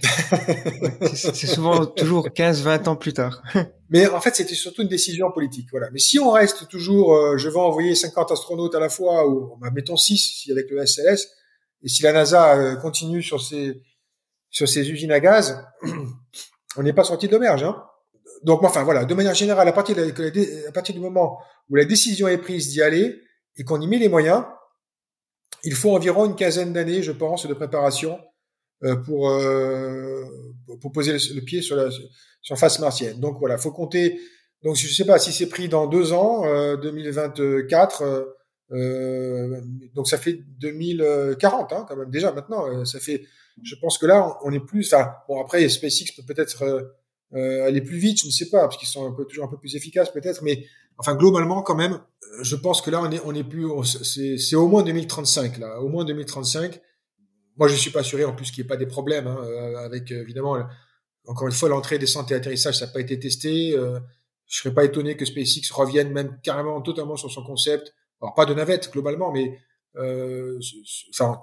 C'est souvent toujours 15-20 ans plus tard. Mais en fait, c'était surtout une décision politique. Voilà. Mais si on reste toujours, euh, je vais envoyer 50 astronautes à la fois, ou bah, mettons 6 si avec le SLS, et si la NASA euh, continue sur ses sur ses usines à gaz, on n'est pas sorti de l'auberge. Hein. Donc, enfin voilà, de manière générale, à partir, de la- à partir du moment où la décision est prise d'y aller et qu'on y met les moyens, il faut environ une quinzaine d'années, je pense, de préparation euh, pour euh, pour poser le, pied sur la sur face martienne. Donc voilà, faut compter. Donc je sais pas si c'est pris dans deux ans, euh, 2024. euh, euh, donc ça fait 2040 hein, quand même déjà maintenant. ça fait. Je pense que là on est plus. Enfin bon après SpaceX peut peut-être euh, aller plus vite, je ne sais pas parce qu'ils sont toujours un peu plus efficaces peut-être, mais enfin globalement quand même, euh, je pense que là on est on est plus. C'est au moins 2035 là, au moins 2035. Moi je suis pas assuré en plus qu'il n'y ait pas des problèmes hein, euh, avec euh, évidemment encore une fois, l'entrée, descente et atterrissage, ça n'a pas été testé. Euh, je serais pas étonné que SpaceX revienne même carrément totalement sur son concept. Alors pas de navette globalement, mais euh, enfin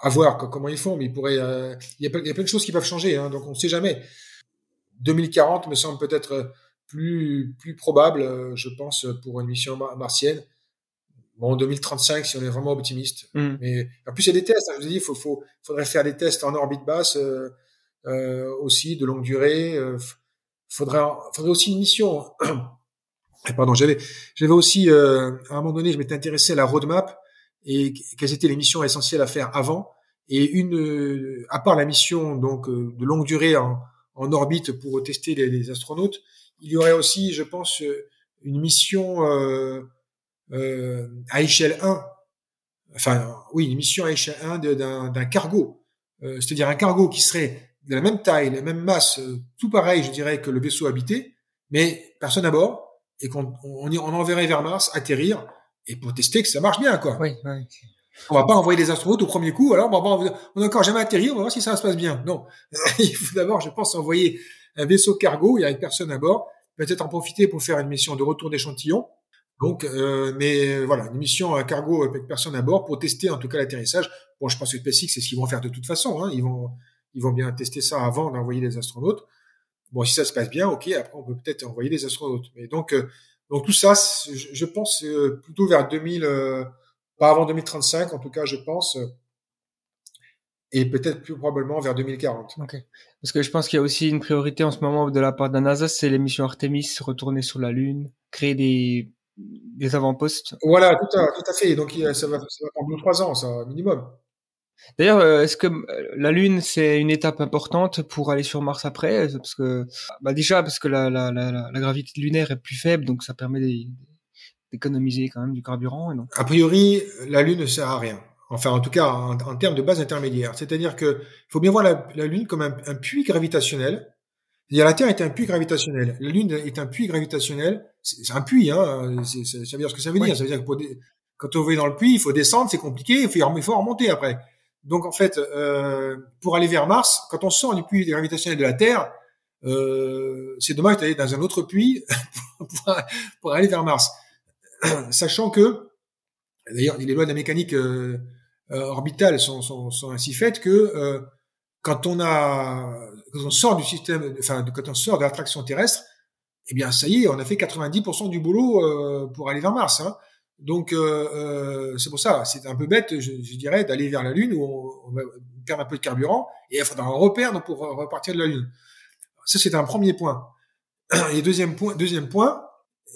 à voir comment ils font. Mais il pourrait, euh, il, y a, plein de choses qui peuvent changer, hein, donc on ne sait jamais. 2040 me semble peut-être plus plus probable, euh, je pense, pour une mission martienne. Bon, 2035 si on est vraiment optimiste. Mm. Mais en plus il y a des tests. Hein, je vous dis, il faut, faudrait faire des tests en orbite basse euh, euh, aussi de longue durée. Euh, faudrait, faudrait aussi une mission. Pardon, j'avais, j'avais aussi euh, à un moment donné, je m'étais intéressé à la roadmap et quelles étaient les missions essentielles à faire avant. Et une, à part la mission donc de longue durée en, en orbite pour tester les, les, astronautes, il y aurait aussi, je pense, une mission euh, euh, à échelle 1. Enfin, oui, une mission à échelle 1 d'un cargo. Euh, c'est-à-dire un cargo qui serait de la même taille, la même masse, euh, tout pareil, je dirais, que le vaisseau habité, mais personne à bord, et qu'on on, on enverrait vers Mars, atterrir, et pour tester que ça marche bien, quoi. Oui, oui. On va pas envoyer des astronautes au premier coup, alors on n'a encore jamais atterri, on va voir si ça se passe bien. Non, il faut d'abord, je pense, envoyer un vaisseau cargo, il y a personne à bord, peut-être en profiter pour faire une mission de retour d'échantillon. Donc, euh, mais voilà, une mission cargo avec personne à bord pour tester en tout cas l'atterrissage. Bon, je pense que SpaceX, c'est ce qu'ils vont faire de toute façon. Hein. Ils vont, ils vont bien tester ça avant d'envoyer les astronautes. Bon, si ça se passe bien, ok, après on peut peut-être envoyer les astronautes. Mais donc, euh, donc tout ça, je pense euh, plutôt vers 2000, euh, pas avant 2035 en tout cas, je pense, et peut-être plus probablement vers 2040. Ok. Parce que je pense qu'il y a aussi une priorité en ce moment de la part de la NASA, c'est les missions Artemis, retourner sur la Lune, créer des des avant-postes. Voilà, tout à, tout à fait. Donc ça va, ça va prendre deux trois ans, ça minimum. D'ailleurs, euh, est-ce que euh, la Lune c'est une étape importante pour aller sur Mars après? Parce que bah déjà parce que la, la, la, la, gravité lunaire est plus faible, donc ça permet d'économiser quand même du carburant. Et A priori, la Lune ne sert à rien. Enfin, en tout cas, en, termes de base intermédiaire. C'est-à-dire que faut bien voir la, Lune comme un, un puits gravitationnel. C'est-à-dire la Terre est un puits gravitationnel. La Lune est un puits gravitationnel. C'est un puits, hein. ça veut dire ce que ça veut dire. Ça veut dire que quand on va dans le puits, il faut descendre, c'est compliqué. Il faut, il faut remonter après. Donc en fait, euh, pour aller vers Mars, quand on sort du puits gravitationnel de la Terre, euh, c'est dommage d'aller dans un autre puits pour, pour, aller vers Mars. Sachant que, d'ailleurs, les lois de la mécanique euh, euh orbitale sont, sont, sont, ainsi faites que euh, quand on a, quand on sort du système, enfin, quand on sort de l'attraction terrestre, eh bien, ça y est, on a fait 90% du boulot euh, pour aller vers Mars. Hein. Donc euh, c'est pour ça, c'est un peu bête, je, dirais, d'aller vers la Lune où on, on, va perdre un peu de carburant et il faudra en reperdre pour repartir de la Lune. Ça c'est un premier point. Et deuxième point, deuxième point,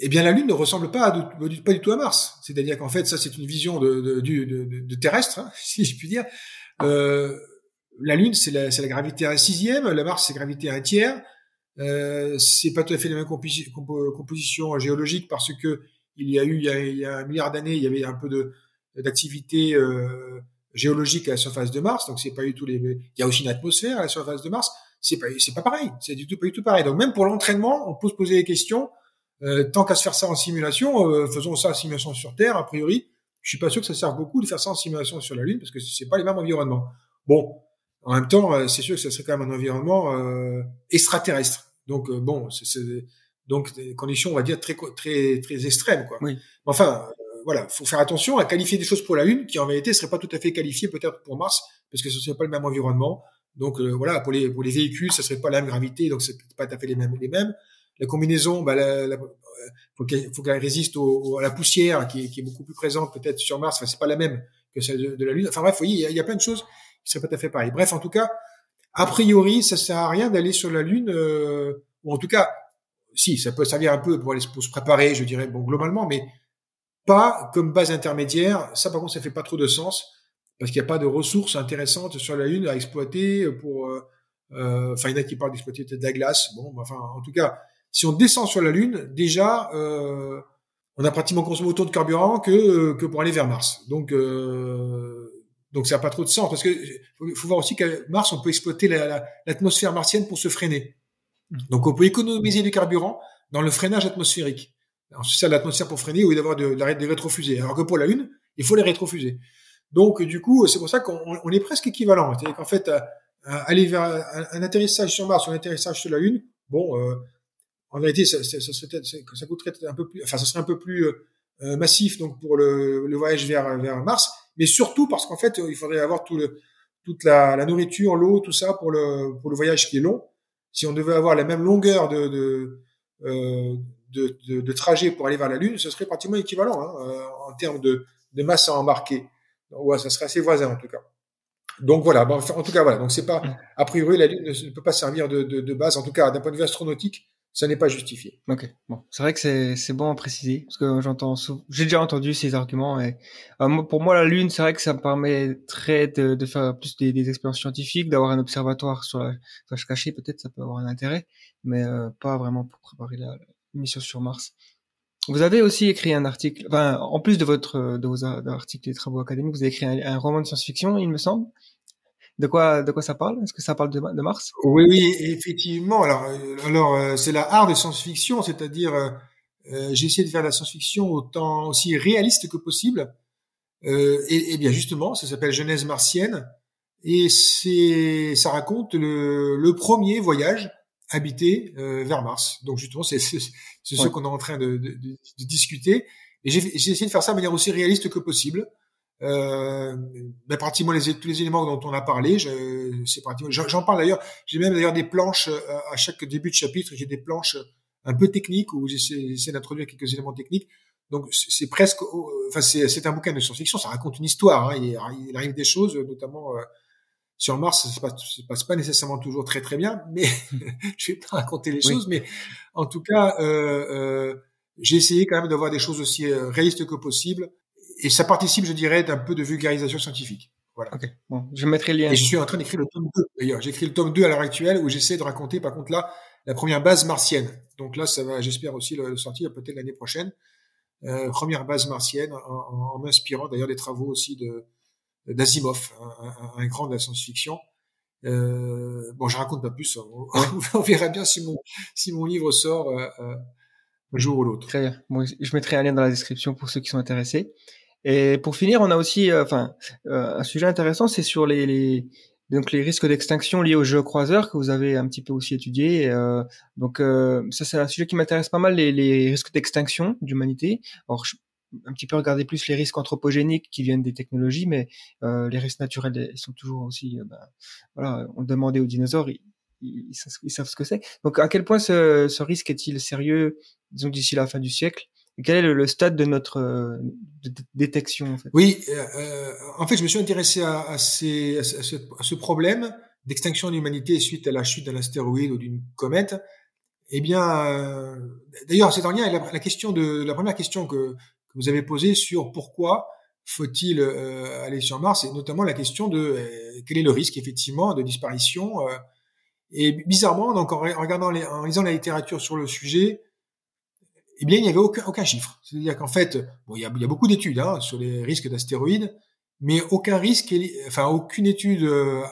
eh bien la Lune ne ressemble pas, pas du tout à Mars. C'est-à-dire qu'en fait, ça c'est une vision de, terrestre, hein, si je puis dire. Euh, la Lune c'est la, la, gravité à un sixième, la Mars c'est gravité à un tiers. Euh, c'est pas tout à fait la même composition géologique parce que il y a eu il y a, un milliard d'années, il y avait un peu de d'activité euh, géologique à la surface de Mars, donc c'est pas du tout les. Il y a aussi une atmosphère à la surface de Mars. C'est pas c'est pas pareil, c'est du tout pas du tout pareil. Donc même pour l'entraînement, on peut se poser des questions. Euh, tant qu'à se faire ça en simulation, euh, faisons ça en simulation sur Terre. A priori, je suis pas sûr que ça serve beaucoup de faire ça en simulation sur la Lune parce que c'est pas les mêmes environnements. Bon, en même temps, euh, c'est sûr que ça serait quand même un environnement euh, extraterrestre. Donc bon, c'est donc des conditions, on va dire, très très très extrêmes, quoi. Oui. Enfin, euh, voilà, faut faire attention à qualifier des choses pour la Lune qui en vérité seraient pas tout à fait qualifiées peut-être pour Mars, parce que ce serait pas le même environnement. Donc euh, voilà, pour les pour les véhicules, ça serait pas la même gravité, donc c'est pas tout à fait les mêmes les mêmes. La combinaison, bah, la, la, faut qu'elle faut qu'elle résiste au, à la poussière qui qui est beaucoup plus présente peut-être sur Mars. Enfin, c'est pas la même que celle de, la Lune. Enfin bref, voyez, il y, a, plein de choses qui seraient pas tout à fait pareilles. Bref, en tout cas, a priori, ça sert à rien d'aller sur la Lune, euh, ou en tout cas, si, ça peut servir un peu pour, aller, se préparer, je dirais, bon, globalement, mais pas comme base intermédiaire. Ça, par contre, ça fait pas trop de sens parce qu'il n'y a pas de ressources intéressantes sur la Lune à exploiter pour. Euh, euh enfin, il y en a qui parlent d'exploiter de la glace. Bon, enfin, en tout cas, si on descend sur la Lune, déjà, euh, on a pratiquement consommé autant de carburant que que pour aller vers Mars. Donc, euh, donc ça n'a pas trop de sens parce que faut, voir aussi qu'à Mars, on peut exploiter l'atmosphère martienne pour se freiner. Donc on peut économiser du carburant dans le freinage atmosphérique. On se sert l'atmosphère pour freiner au lieu d'avoir de, de, des rétrofusées. Alors que pour la Lune, il faut les rétrofuser. Donc du coup, c'est pour ça qu'on est presque équivalent. C'est-à-dire qu'en fait, aller vers un, atterrissage sur Mars ou un atterrissage sur la Lune, bon, euh, en réalité, ça, ça, ça, serait, ça coûterait un peu plus, enfin, ça serait un peu plus euh, massif donc pour le, le, voyage vers vers Mars, mais surtout parce qu'en fait, il faudrait avoir tout le, toute la, la nourriture, l'eau, tout ça pour le pour le voyage qui est long. Si on devait avoir la même longueur de de, euh, de, de, de, trajet pour aller vers la Lune, ce serait pratiquement équivalent hein, en termes de, de masse à embarquer. Ouais, ça serait assez voisin en tout cas. Donc voilà, bon, en tout cas voilà, donc c'est pas a priori la Lune ne, peut pas servir de, de, de base, en tout cas d'un point de vue astronautique, ça n'est pas justifié. Ok, bon, c'est vrai que c'est c'est bon à préciser parce que j'entends, j'ai déjà entendu ces arguments et euh, pour moi la Lune, c'est vrai que ça me permettrait de, de faire plus des, expériences scientifiques, d'avoir un observatoire sur la fâche cachée, peut-être ça peut avoir un intérêt, mais euh, pas vraiment pour préparer la, mission sur Mars. Vous avez aussi écrit un article, enfin, en plus de votre de vos articles et travaux académiques, vous avez écrit un roman de science-fiction, il me semble. De quoi de quoi ça parle? Est-ce que ça parle de, de Mars? Oui, oui, effectivement. Alors, euh, alors euh, c'est la art de science-fiction, c'est-à-dire euh, euh, j'ai essayé de faire la science-fiction autant aussi réaliste que possible. Euh, et, et, bien justement, ça s'appelle Genèse martienne et c'est ça raconte le, le premier voyage habiter euh, vers Mars. Donc justement, c'est c'est ce qu'on est en train de, de, de, de discuter. Et j'ai essayé de faire ça de manière aussi réaliste que possible. Euh, ben, pratiquement les, tous les éléments dont on a parlé, c'est pratiquement. J'en parle d'ailleurs. J'ai même d'ailleurs des planches euh, à chaque début de chapitre. J'ai des planches un peu techniques où j'essaie d'introduire quelques éléments techniques. Donc c'est presque, enfin c'est un bouquin de science-fiction. Ça raconte une histoire. Hein, il, il, arrive des choses, notamment euh, sur Mars, ça se passe, se passe pas nécessairement toujours très très bien, mais je vais pas raconter les choses, mais en tout cas, euh, euh, j'ai essayé quand même d'avoir des choses aussi euh, réalistes que possible, et ça participe, je dirais, d'un peu de vulgarisation scientifique. Voilà. Ok, bon, je mettrai le lien. Et je suis en train d'écrire le tome 2, d'ailleurs. J'écris le tome 2 à l'heure actuelle, où j'essaie de raconter, par contre, là, la première base martienne. Donc là, ça va, j'espère aussi le sortir peut-être l'année prochaine. Euh, première base martienne, en, en m'inspirant d'ailleurs des travaux aussi de, d'Asimov, un, un, grand de la science-fiction. Euh, bon, je raconte pas plus. On, on, verra bien si mon si mon livre sort euh, euh, un jour ou l'autre. Très bien. Bon, je mettrai un lien dans la description pour ceux qui sont intéressés. Et pour finir, on a aussi, euh, enfin, euh, un sujet intéressant, c'est sur les, les donc les risques d'extinction liés aux jeux croiseurs que vous avez un petit peu aussi étudié. Euh, donc ça, c'est un sujet qui m'intéresse pas mal, les, les risques d'extinction d'humanité. Alors, je, un petit peu regarder plus les risques anthropogéniques qui viennent des technologies, mais euh, les risques naturels ils sont toujours aussi. Euh, ben, voilà, on demandait aux dinosaures, ils, ils, ils savent ce que c'est. Donc, à quel point ce, ce risque est-il sérieux, disons d'ici la fin du siècle? Quel est le, le stade de notre euh, de, de détection en fait? Oui, euh, en fait, je me suis intéressé à, à, ces, à, ce, à ce, problème d'extinction de l'humanité suite à la chute d'un astéroïde ou d'une comète. Eh bien, euh, d'ailleurs, c'est en lien avec la, question de la première question que que vous avez posé sur pourquoi faut-il euh, aller sur Mars, et notamment la question de euh, quel est le risque effectivement de disparition. Euh, et bizarrement, donc en, regardant, les, en lisant la littérature sur le sujet, eh bien, il n'y avait aucun, aucun chiffre. C'est-à-dire qu'en fait, bon, il y a, il y a beaucoup d'études hein, sur les risques d'astéroïdes, mais aucun risque, enfin aucune étude euh,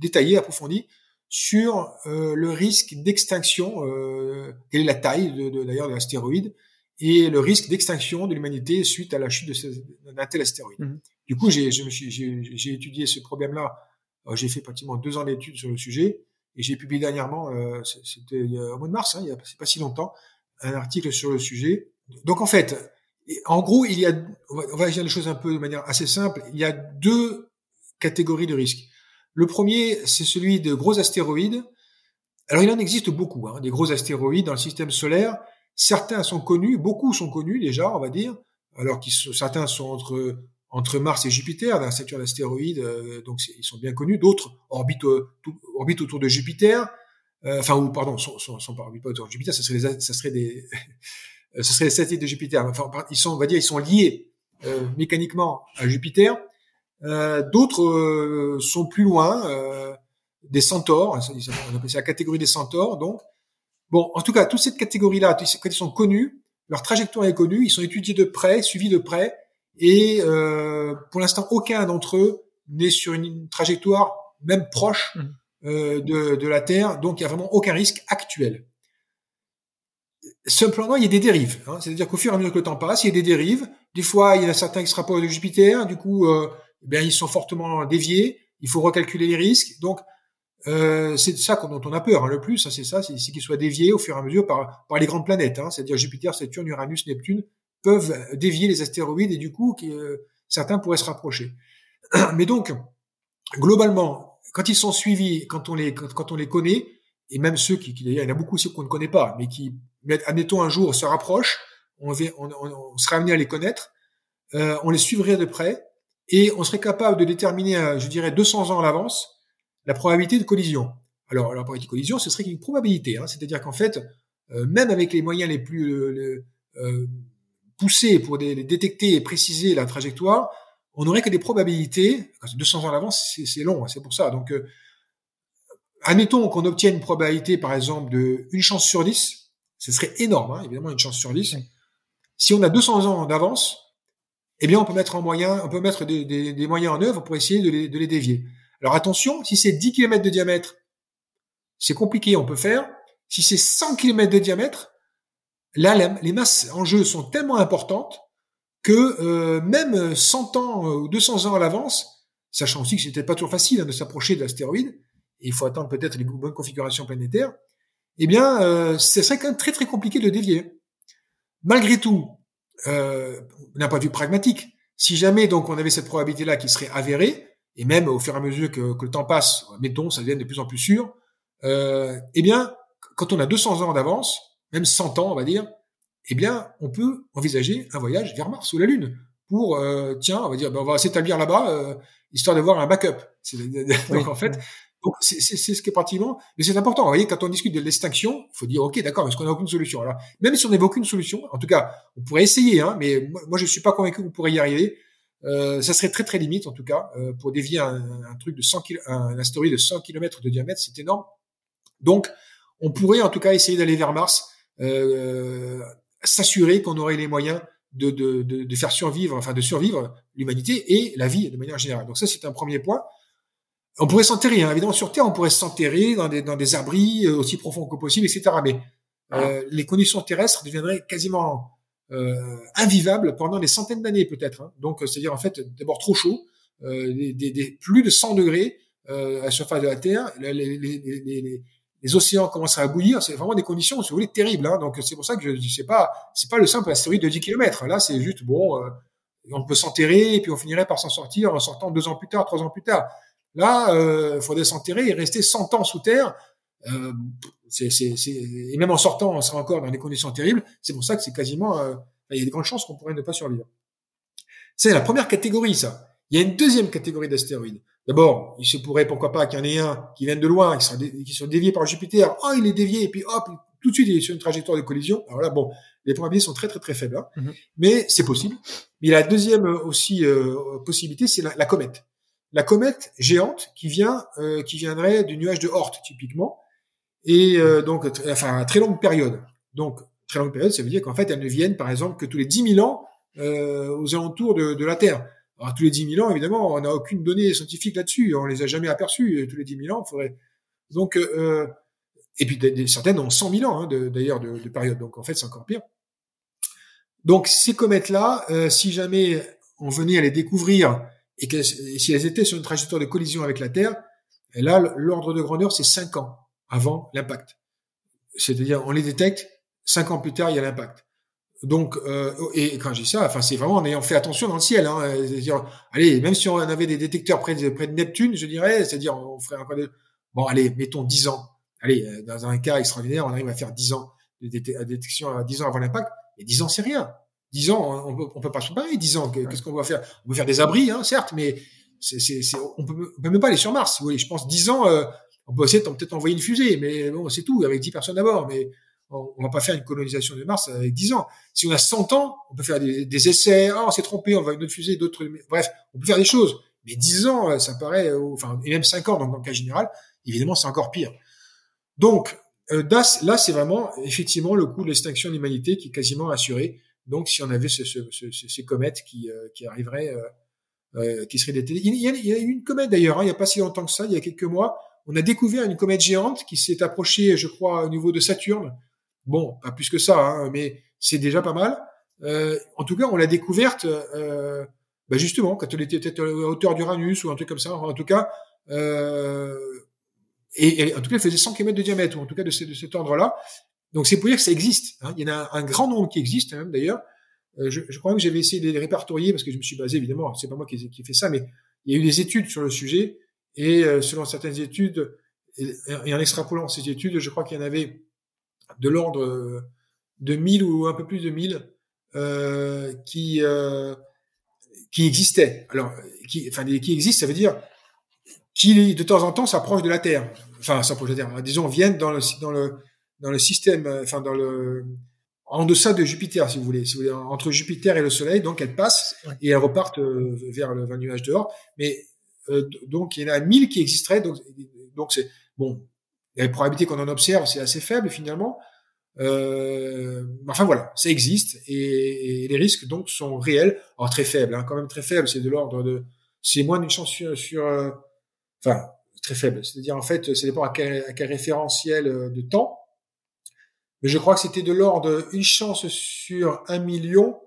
détaillée, approfondie sur euh, le risque d'extinction, euh, quelle est la taille de, de, d'ailleurs de l'astéroïde, et le risque d'extinction de l'humanité suite à la chute d'un tel astéroïde. Mmh. Du coup, j'ai étudié ce problème-là. Euh, j'ai fait pratiquement deux ans d'études sur le sujet et j'ai publié dernièrement, euh, c'était au mois de mars, hein, il y a pas si longtemps, un article sur le sujet. Donc en fait, en gros, il y a, on va dire les choses un peu de manière assez simple. Il y a deux catégories de risques. Le premier, c'est celui de gros astéroïdes. Alors il en existe beaucoup, hein, des gros astéroïdes dans le système solaire Certains sont connus, beaucoup sont connus déjà, on va dire, alors qu'ils certains sont entre entre Mars et Jupiter, dans Saturne astéroïde, euh, donc ils sont bien connus. D'autres orbitent, orbitent autour de Jupiter, enfin ou pardon, sont, sont, sont pas pas autour de Jupiter, ça serait des, ça serait des, ça serait les satellites de Jupiter. Enfin, ils sont, on va dire, ils sont liés euh, mécaniquement à Jupiter. D'autres sont plus loin, des centaures, on appelle ça la catégorie des centaures, donc Bon, en tout cas, toute cette catégorie-là, quand ils sont connus, leur trajectoire est connue, ils sont étudiés de près, suivis de près, et euh, pour l'instant, aucun d'entre eux n'est sur une, trajectoire même proche mmh. Euh, de, de, la Terre, donc il n'y a vraiment aucun risque actuel. Cependant, il y a des dérives, hein, c'est-à-dire qu'au fur et à mesure que le temps passe, il y a des dérives. Des fois, il y en a certains qui se rapprochent de Jupiter, du coup, euh, bien, ils sont fortement déviés. Il faut recalculer les risques. Donc, euh, c'est ça dont on a peur hein, le plus, hein, c'est ça, c'est qu'il soit dévié au fur et à mesure par, par les grandes planètes, hein, c'est-à-dire Jupiter, Saturne, Uranus, Neptune peuvent dévier les astéroïdes et du coup euh, certains pourraient se rapprocher. Mais donc globalement, quand ils sont suivis, quand on les quand, on les connaît, et même ceux qui, qui il y en a beaucoup aussi qu'on ne connaît pas, mais qui admettons un jour se rapprochent, on, on, on, sera amené à les connaître, euh, on les suivrait de près et on serait capable de déterminer, je dirais, 200 ans à l'avance la probabilité de collision. Alors, la probabilité de collision, ce serait une probabilité, hein, c'est-à-dire qu'en fait, euh, même avec les moyens les plus euh, euh poussés pour détecter et préciser la trajectoire, on n'aurait que des probabilités. 200 ans à l'avance, c'est long, hein, c'est pour ça. Donc, euh, admettons qu'on obtienne une probabilité, par exemple, de une chance sur 10, ce serait énorme, hein, évidemment, une chance sur 10. Si on a 200 ans d'avance, eh bien, on peut mettre en moyen, on peut mettre des, des, des moyens en œuvre pour essayer de les, de les dévier. Alors attention, si c'est 10 km de diamètre, c'est compliqué, on peut faire. Si c'est 100 km de diamètre, là, les masses en jeu sont tellement importantes que euh, même 100 ans euh, ou 200 ans à l'avance, sachant aussi que c'était pas toujours facile hein, de s'approcher de l'astéroïde, et il faut attendre peut-être les bonnes configurations planétaires, eh bien, euh, ce serait quand même très très compliqué de dévier. Malgré tout, euh, d'un point de vue pragmatique, si jamais donc on avait cette probabilité-là qui serait avérée, et même au fur et à mesure que, que le temps passe, mettons, ça devient de plus en plus sûr, euh, eh bien, quand on a 200 ans d'avance, même 100 ans, on va dire, eh bien, on peut envisager un voyage vers Mars ou la Lune pour, euh, tiens, on va dire, ben, on va s'établir là-bas, euh, histoire d'avoir un backup. Donc, en fait, donc c'est ce qui est pratiquement, mais c'est important. Vous voyez, quand on discute de l'extinction, il faut dire, ok, d'accord, est-ce qu'on n'a aucune solution? Alors, même si on n'évoque aucune solution, en tout cas, on pourrait essayer, hein, mais moi, moi je suis pas convaincu qu'on pourrait y arriver. Euh, ça serait très très limite en tout cas euh, pour dévier un, un, truc de 100 km, un astéroïde de 100 km de diamètre, c'est énorme. Donc, on pourrait en tout cas essayer d'aller vers Mars, euh, s'assurer qu'on aurait les moyens de, de, de, de, faire survivre, enfin de survivre l'humanité et la vie de manière générale. Donc ça, c'est un premier point. On pourrait s'enterrer, hein. évidemment sur Terre, on pourrait s'enterrer dans des, dans des abris euh, aussi profonds que possible, etc. Mais euh, les conditions terrestres deviendraient quasiment euh, invivable pendant des centaines d'années peut-être. Hein. Donc, c'est-à-dire en fait d'abord trop chaud, euh, des, des, des, plus de 100 degrés euh, à la surface de la Terre, les, les, les, les océans commencent à bouillir. C'est vraiment des conditions, si vous voulez, terribles. Hein. Donc, c'est pour ça que je, je sais pas, c'est pas le simple astéroïde de 10 km. Là, c'est juste bon, euh, on peut s'enterrer et puis on finirait par s'en sortir en sortant deux ans plus tard, trois ans plus tard. Là, euh, faudrait s'enterrer et rester 100 ans sous terre. Euh, et même en sortant, on sera encore dans des conditions terribles. C'est pour ça que c'est quasiment, euh, il y a des grandes chances qu'on pourrait ne pas survivre. C'est la première catégorie, ça. Il y a une deuxième catégorie d'astéroïdes. D'abord, il se pourrait, pourquoi pas, qu'il y en ait un qui vienne de loin, qui soit, qui soit dévié par Jupiter. Oh, il est dévié, et puis hop, tout de suite, il est sur une trajectoire de collision. Alors là, bon, les probabilités sont très, très, très faibles, hein. mm-hmm. mais c'est possible. Mais la deuxième euh, aussi euh, possibilité, c'est la, la, comète. La comète géante qui vient, euh, qui viendrait du nuage de Oort, typiquement, et euh, donc, enfin, à très longue période. Donc, très longue période, ça veut dire qu'en fait, elles ne viennent, par exemple, que tous les 10 000 ans euh, aux alentours de, de, la Terre. Alors, tous les 10 000 ans, évidemment, on n'a aucune donnée scientifique là-dessus. On les a jamais aperçus. Tous les 10 000 ans, il faudrait... Donc, euh, et puis certaines ont 100 000 ans, hein, d'ailleurs, de, de, période. Donc, en fait, c'est encore pire. Donc, ces comètes-là, euh, si jamais on venait à les découvrir et que si elles étaient sur une trajectoire de collision avec la Terre, et là, l'ordre de grandeur, c'est 5 ans avant l'impact. C'est-à-dire, on les détecte, cinq ans plus tard, il y a l'impact. Donc, euh, et quand je dis ça, enfin, c'est vraiment en ayant fait attention dans le ciel. Hein, c'est-à-dire, allez, même si on avait des détecteurs près de, près de Neptune, je dirais, c'est-à-dire, on ferait encore des... Bon, allez, mettons 10 ans. Allez, euh, dans un cas extraordinaire, on arrive à faire 10 ans de détection à 10 ans avant l'impact. Mais 10 ans, c'est rien. 10 ans, on peut, on peut pas se préparer. 10 ans, qu'est-ce qu'on va faire? On peut faire des abris, hein, certes, mais c'est, c'est, on peut, on peut même pas aller sur Mars. Vous voyez, je pense 10 ans, euh, on peut essayer peut-être envoyer une fusée, mais bon, c'est tout, avec 10 personnes d'abord. Mais on, on va pas faire une colonisation de Mars avec 10 ans. Si on a 100 ans, on peut faire des, des essais. Ah, on s'est trompé, on va une autre fusée, d'autres. Bref, on peut faire des choses. Mais 10 ans, ça paraît, euh, enfin, et même 5 ans, dans le cas général, évidemment, c'est encore pire. Donc, euh, là, c'est vraiment effectivement le coût de l'extinction de l'humanité qui est quasiment assuré. Donc, si on avait ce, ce, ce, ces comètes qui, euh, qui arriveraient, euh, euh qui seraient des... Il y a, il y a eu une comète d'ailleurs, hein, il n'y a pas si longtemps que ça, il y a quelques mois, on a découvert une comète géante qui s'est approchée, je crois, au niveau de Saturne. Bon, pas plus que ça, hein, mais c'est déjà pas mal. Euh, en tout cas, on l'a découverte euh, bah justement quand elle était à hauteur d'Uranus ou un truc comme ça. En tout cas, euh, et, en tout cas, il faisait 100 km de diamètre, ou en tout cas de, ce, de cet ordre-là. Donc c'est pour dire que ça existe. Hein. Il y en a un, grand nombre qui existent même d'ailleurs. Euh, je, je, crois que j'avais essayé de les répertorier parce que je me suis basé évidemment, c'est pas moi qui, qui ai fait ça, mais il y a eu des études sur le sujet et euh, selon certaines études et, et, en extrapolant ces études, je crois qu'il y en avait de l'ordre de 1000 ou un peu plus de 1000 euh, qui euh, qui existaient. Alors, qui, enfin, qui existent, ça veut dire qui de temps en temps s'approchent de la Terre. Enfin, s'approchent de la Terre. Disons, viennent dans le dans le dans le système, enfin dans le en deçà de Jupiter, si vous voulez, si vous voulez, entre Jupiter et le Soleil. Donc, elles passent et elles repartent euh, vers le, nuage nuage dehors. Mais euh, donc, il y en a 1000 qui existeraient. Donc, donc c'est bon. La probabilité qu'on en observe, c'est assez faible finalement. Euh, enfin voilà, ça existe et, les risques donc sont réels, alors très faibles, hein, quand même très faibles. C'est de l'ordre de, c'est moins d'une chance sur, sur euh, enfin très faible. C'est-à-dire en fait, ça dépend à quel, à quel référentiel euh, de temps. Mais je crois que c'était de l'ordre une chance sur un million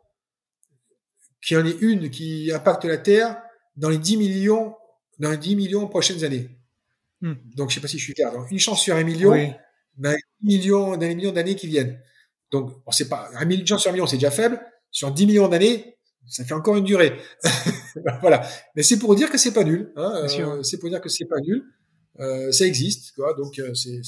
qu'il y en ait une qui impacte la Terre dans les 10 millions, dans les 10 millions prochaines années. Hmm. Donc, je sais pas si je suis clair. Donc, une chance sur un million les millions, dans les millions d'années qui viennent. Donc, on sait pas, un million sur un million, c'est déjà faible. Sur 10 millions d'années, ça fait encore une durée. voilà. Mais c'est pour dire que c'est pas nul. Hein, euh, c'est pour dire que c'est pas nul. Euh, ça existe, quoi. Donc, euh, c'est,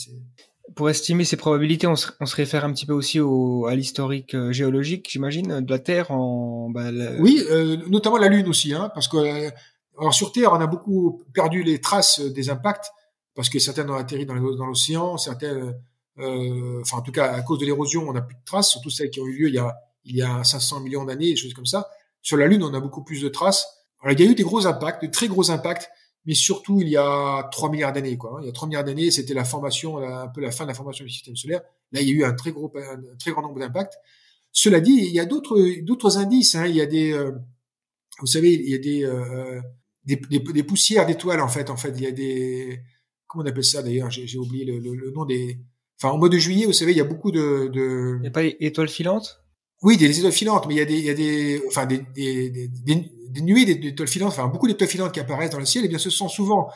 pour estimer ces probabilités, on se, on se, réfère un petit peu aussi au, à l'historique géologique, j'imagine, de la Terre en. Bah, Oui, euh, notamment la Lune aussi, hein, parce que alors sur Terre, on a beaucoup perdu les traces des impacts parce que certaines ont atterri dans l'océan, certaines, euh, enfin en tout cas à cause de l'érosion, on n'a plus de traces, surtout celles qui ont eu lieu il y a il y a 500 millions d'années, des choses comme ça. Sur la Lune, on a beaucoup plus de traces. Alors, il y a eu des gros impacts, de très gros impacts, mais surtout il y a 3 milliards d'années. Quoi. Il y a 3 milliards d'années, c'était la formation, un peu la fin de la formation du système solaire. Là, il y a eu un très gros, un très grand nombre d'impacts. Cela dit, il y a d'autres d'autres indices. Hein. Il y a des, euh, vous savez, il y a des, euh, des, des, des poussières d'étoiles en fait. En fait, il y a des comment on appelle ça d'ailleurs? J'ai oublié le, le, le, nom des. Enfin, en mois de juillet, vous savez, il y a beaucoup de. de... Il n'y a pas étoiles filantes? Oui, des étoiles filantes, mais il y a des, il y a des, enfin, des, des, des, des nuées d'étoiles filantes, enfin, beaucoup d'étoiles filantes qui apparaissent dans le ciel. Et eh bien, ce sont souvent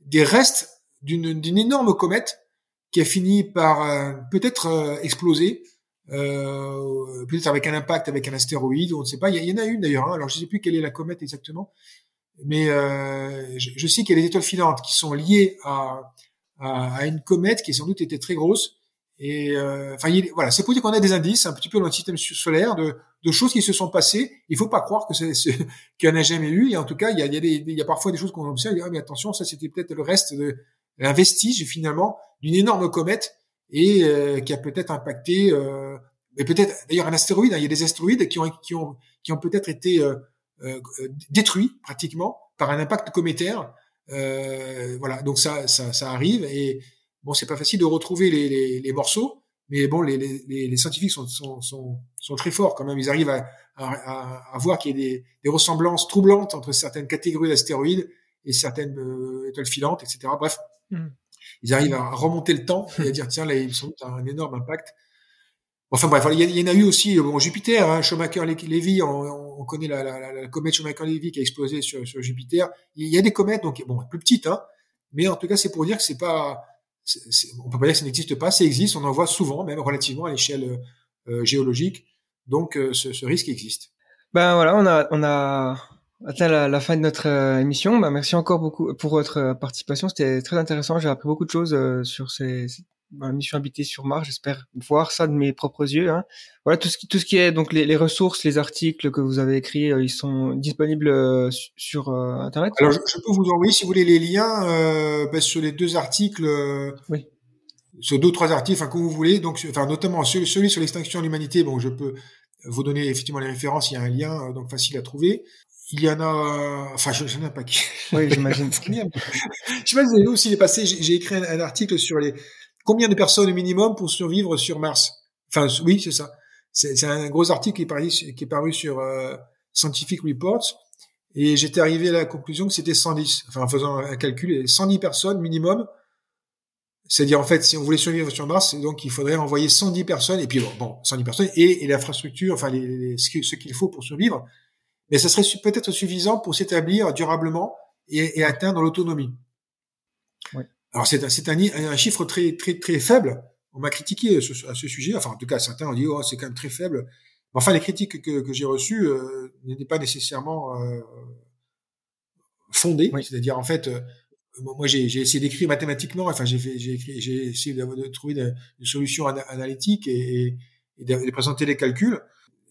des restes d'une d'une énorme comète qui a fini par euh, peut-être euh, exploser, euh, peut-être avec un impact avec un astéroïde, on ne sait pas. Il y, en a une d'ailleurs. Hein, alors, je ne sais plus quelle est la comète exactement mais euh, je, je, sais qu'il y a des étoiles filantes qui sont liées à, à, à, une comète qui sans doute était très grosse. Et euh, enfin, voilà, c'est pour dire qu'on a des indices un petit peu dans le système solaire de, de choses qui se sont passées. Il faut pas croire que c'est qu'il n'y en a jamais eu. Et en tout cas, il y a, il y a, il y a parfois des choses qu'on observe. Ah, mais attention, ça c'était peut-être le reste de un vestige finalement d'une énorme comète et euh, qui a peut-être impacté. Euh, mais peut-être d'ailleurs un astéroïde. Hein, il y a des astéroïdes qui ont qui ont qui ont peut-être été euh, détruit pratiquement par un impact cométaire. Euh, voilà, donc ça, ça, ça, arrive et bon, c'est pas facile de retrouver les, les, les morceaux, mais bon, les, les, les scientifiques sont, sont, sont, sont, très forts quand même. Ils arrivent à, à, à voir qu'il y a des, des, ressemblances troublantes entre certaines catégories d'astéroïdes et certaines euh, étoiles filantes, etc. Bref, mmh. ils arrivent à remonter le temps et à dire tiens, là, ils sont un énorme impact. Enfin bref, il y, en a eu aussi bon, Jupiter, hein, Schumacher-Levy, on, on, connaît la, comète Schumacher-Levy qui a explosé sur, Jupiter. Il y a des comètes, donc bon, plus petites, hein, mais en tout cas c'est pour dire que c'est pas, on peut pas dire que ça n'existe pas, ça existe, on en voit souvent, même relativement à l'échelle euh, géologique, donc euh, ce, risque existe. Ben voilà, on a atteint la, la fin de notre euh, émission. Ben, merci encore beaucoup pour votre participation, c'était très intéressant. J'ai appris beaucoup de choses sur ces, ma mission habitée sur Mars. J'espère voir ça de mes propres yeux. Hein. Voilà tout ce qui tout ce qui est donc les, les ressources, les articles que vous avez écrits, euh, ils sont disponibles euh, sur euh, internet. Alors je, peux vous envoyer si vous voulez les liens euh, ben, sur les deux articles. oui. Sur deux trois articles, enfin comme vous voulez. Donc enfin notamment celui, celui sur l'extinction de l'humanité. Bon, je peux vous donner effectivement les références. Il y a un lien donc facile à trouver. Il y en a, enfin, je, je n'ai pas qui. Oui, j'imagine. je sais pas si vous avez vu aussi les passés. J'ai écrit un, un, article sur les combien de personnes au minimum pour survivre sur Mars? Enfin, oui, c'est ça. C'est un gros article qui est paru, qui est paru sur euh, Scientific Reports. Et j'étais arrivé à la conclusion que c'était 110. Enfin, en faisant un calcul, 110 personnes minimum. C'est-à-dire, en fait, si on voulait survivre sur Mars, donc il faudrait envoyer 110 personnes, et puis bon, bon 110 personnes, et, et l'infrastructure, enfin, les, les, ce qu'il faut pour survivre. Mais ça serait peut-être suffisant pour s'établir durablement et, et atteindre l'autonomie. Ouais. Alors c'est un, c'est un, un, chiffre très très très faible. On m'a critiqué à ce, sujet. Enfin, en tout cas, certains ont dit oh c'est quand même très faible. Enfin, les critiques que, que j'ai reçues euh, n'étaient pas nécessairement euh, fondées. C'est-à-dire en fait, euh, moi j'ai essayé d'écrire mathématiquement. Enfin, j'ai essayé de, trouver une, solution analytique et, et, de, présenter les calculs.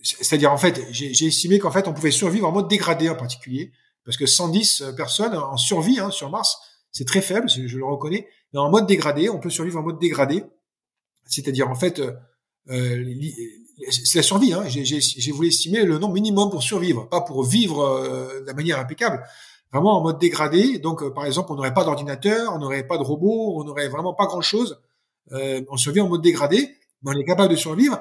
C'est-à-dire en fait, j'ai estimé qu'en fait on pouvait survivre en mode dégradé en particulier, parce que 110 personnes en survie hein, sur Mars, c'est très faible, je le reconnais. Mais en mode dégradé, on peut survivre en mode dégradé, c'est-à-dire en fait, euh, c'est la survie. Hein. J'ai voulu estimer le nombre minimum pour survivre, pas pour vivre euh, de la manière impeccable. Vraiment en mode dégradé. Donc, euh, par exemple, on n'aurait pas d'ordinateur, on n'aurait pas de robot, on n'aurait vraiment pas grand-chose. Euh, on survit en mode dégradé, mais on est capable de survivre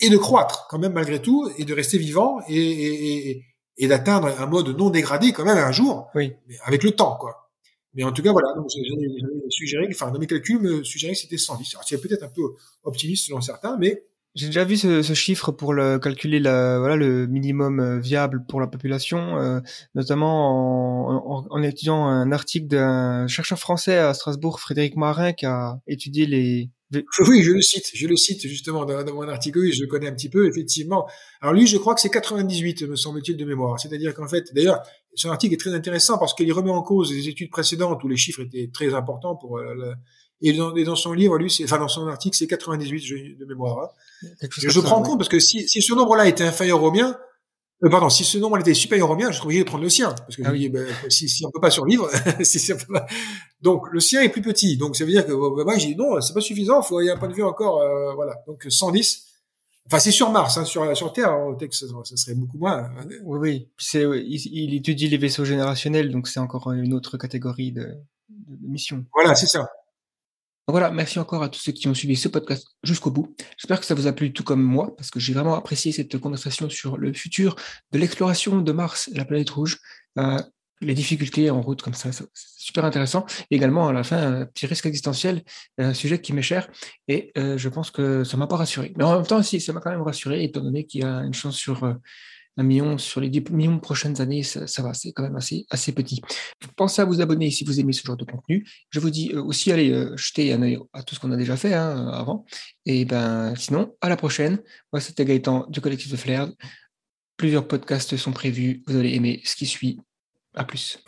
et de croître quand même malgré tout, et de rester vivant et, et, et, et d'atteindre un mode non dégradé quand même un jour, oui. avec le temps, quoi. Mais en tout cas, voilà, donc j'ai suggéré, enfin, dans mes calculs, me suggérer que c'était 110. Alors, c'est peut-être un peu optimiste selon certains, mais j'ai déjà vu ce, ce, chiffre pour le, calculer la, voilà, le minimum euh, viable pour la population, euh, notamment en, en, en, étudiant un article d'un chercheur français à Strasbourg, Frédéric Marin, qui a étudié les... Oui, je le cite, je le cite justement dans, dans, mon article, oui, je le connais un petit peu, effectivement. Alors lui, je crois que c'est 98, me semble-t-il, de mémoire. C'est-à-dire qu'en fait, d'ailleurs, son article est très intéressant parce qu'il remet en cause des études précédentes où les chiffres étaient très importants pour euh, et dans, et dans, son livre, lui, c'est, enfin dans son article, c'est 98 de mémoire. Hein. Je, je prends compte parce que si, si ce nombre-là était inférieur au mien, euh, pardon, si ce nombre était supérieur au mien, je serais obligé de prendre le sien parce que ah oui. ben, si, si on peut pas survivre, si, si peut pas... donc le sien est plus petit, donc ça veut dire que bah, moi j'ai dit non, c'est pas suffisant, faut il y a un point de vue encore, euh, voilà, donc 110. Enfin, c'est sur Mars, hein, sur, sur Terre, au texte, ça, serait beaucoup moins. Hein. Oui, oui. C'est, il, il, étudie les vaisseaux générationnels, donc c'est encore une autre catégorie de, de mission. Voilà, c'est ça voilà, merci encore à tous ceux qui ont suivi ce podcast jusqu'au bout. J'espère que ça vous a plu tout comme moi, parce que j'ai vraiment apprécié cette conversation sur le futur de l'exploration de Mars la planète rouge, euh, les difficultés en route comme ça, c'est super intéressant. Et également, à la fin, un petit risque existentiel, un sujet qui m'est cher, et euh, je pense que ça m'a pas rassuré. Mais en même temps, si, ça m'a quand même rassuré, étant donné qu'il y a une chance sur... Euh, un million sur les 10 millions de prochaines années, ça, va, c'est quand même assez, assez petit. Pensez à vous abonner si vous aimez ce genre de contenu. Je vous dis euh, aussi, allez euh, jeter un œil à tout ce qu'on a déjà fait hein, avant. Et ben, sinon, à la prochaine. Moi, c'était Gaëtan du collectif de Flair. Plusieurs podcasts sont prévus. Vous allez aimer ce qui suit. À plus.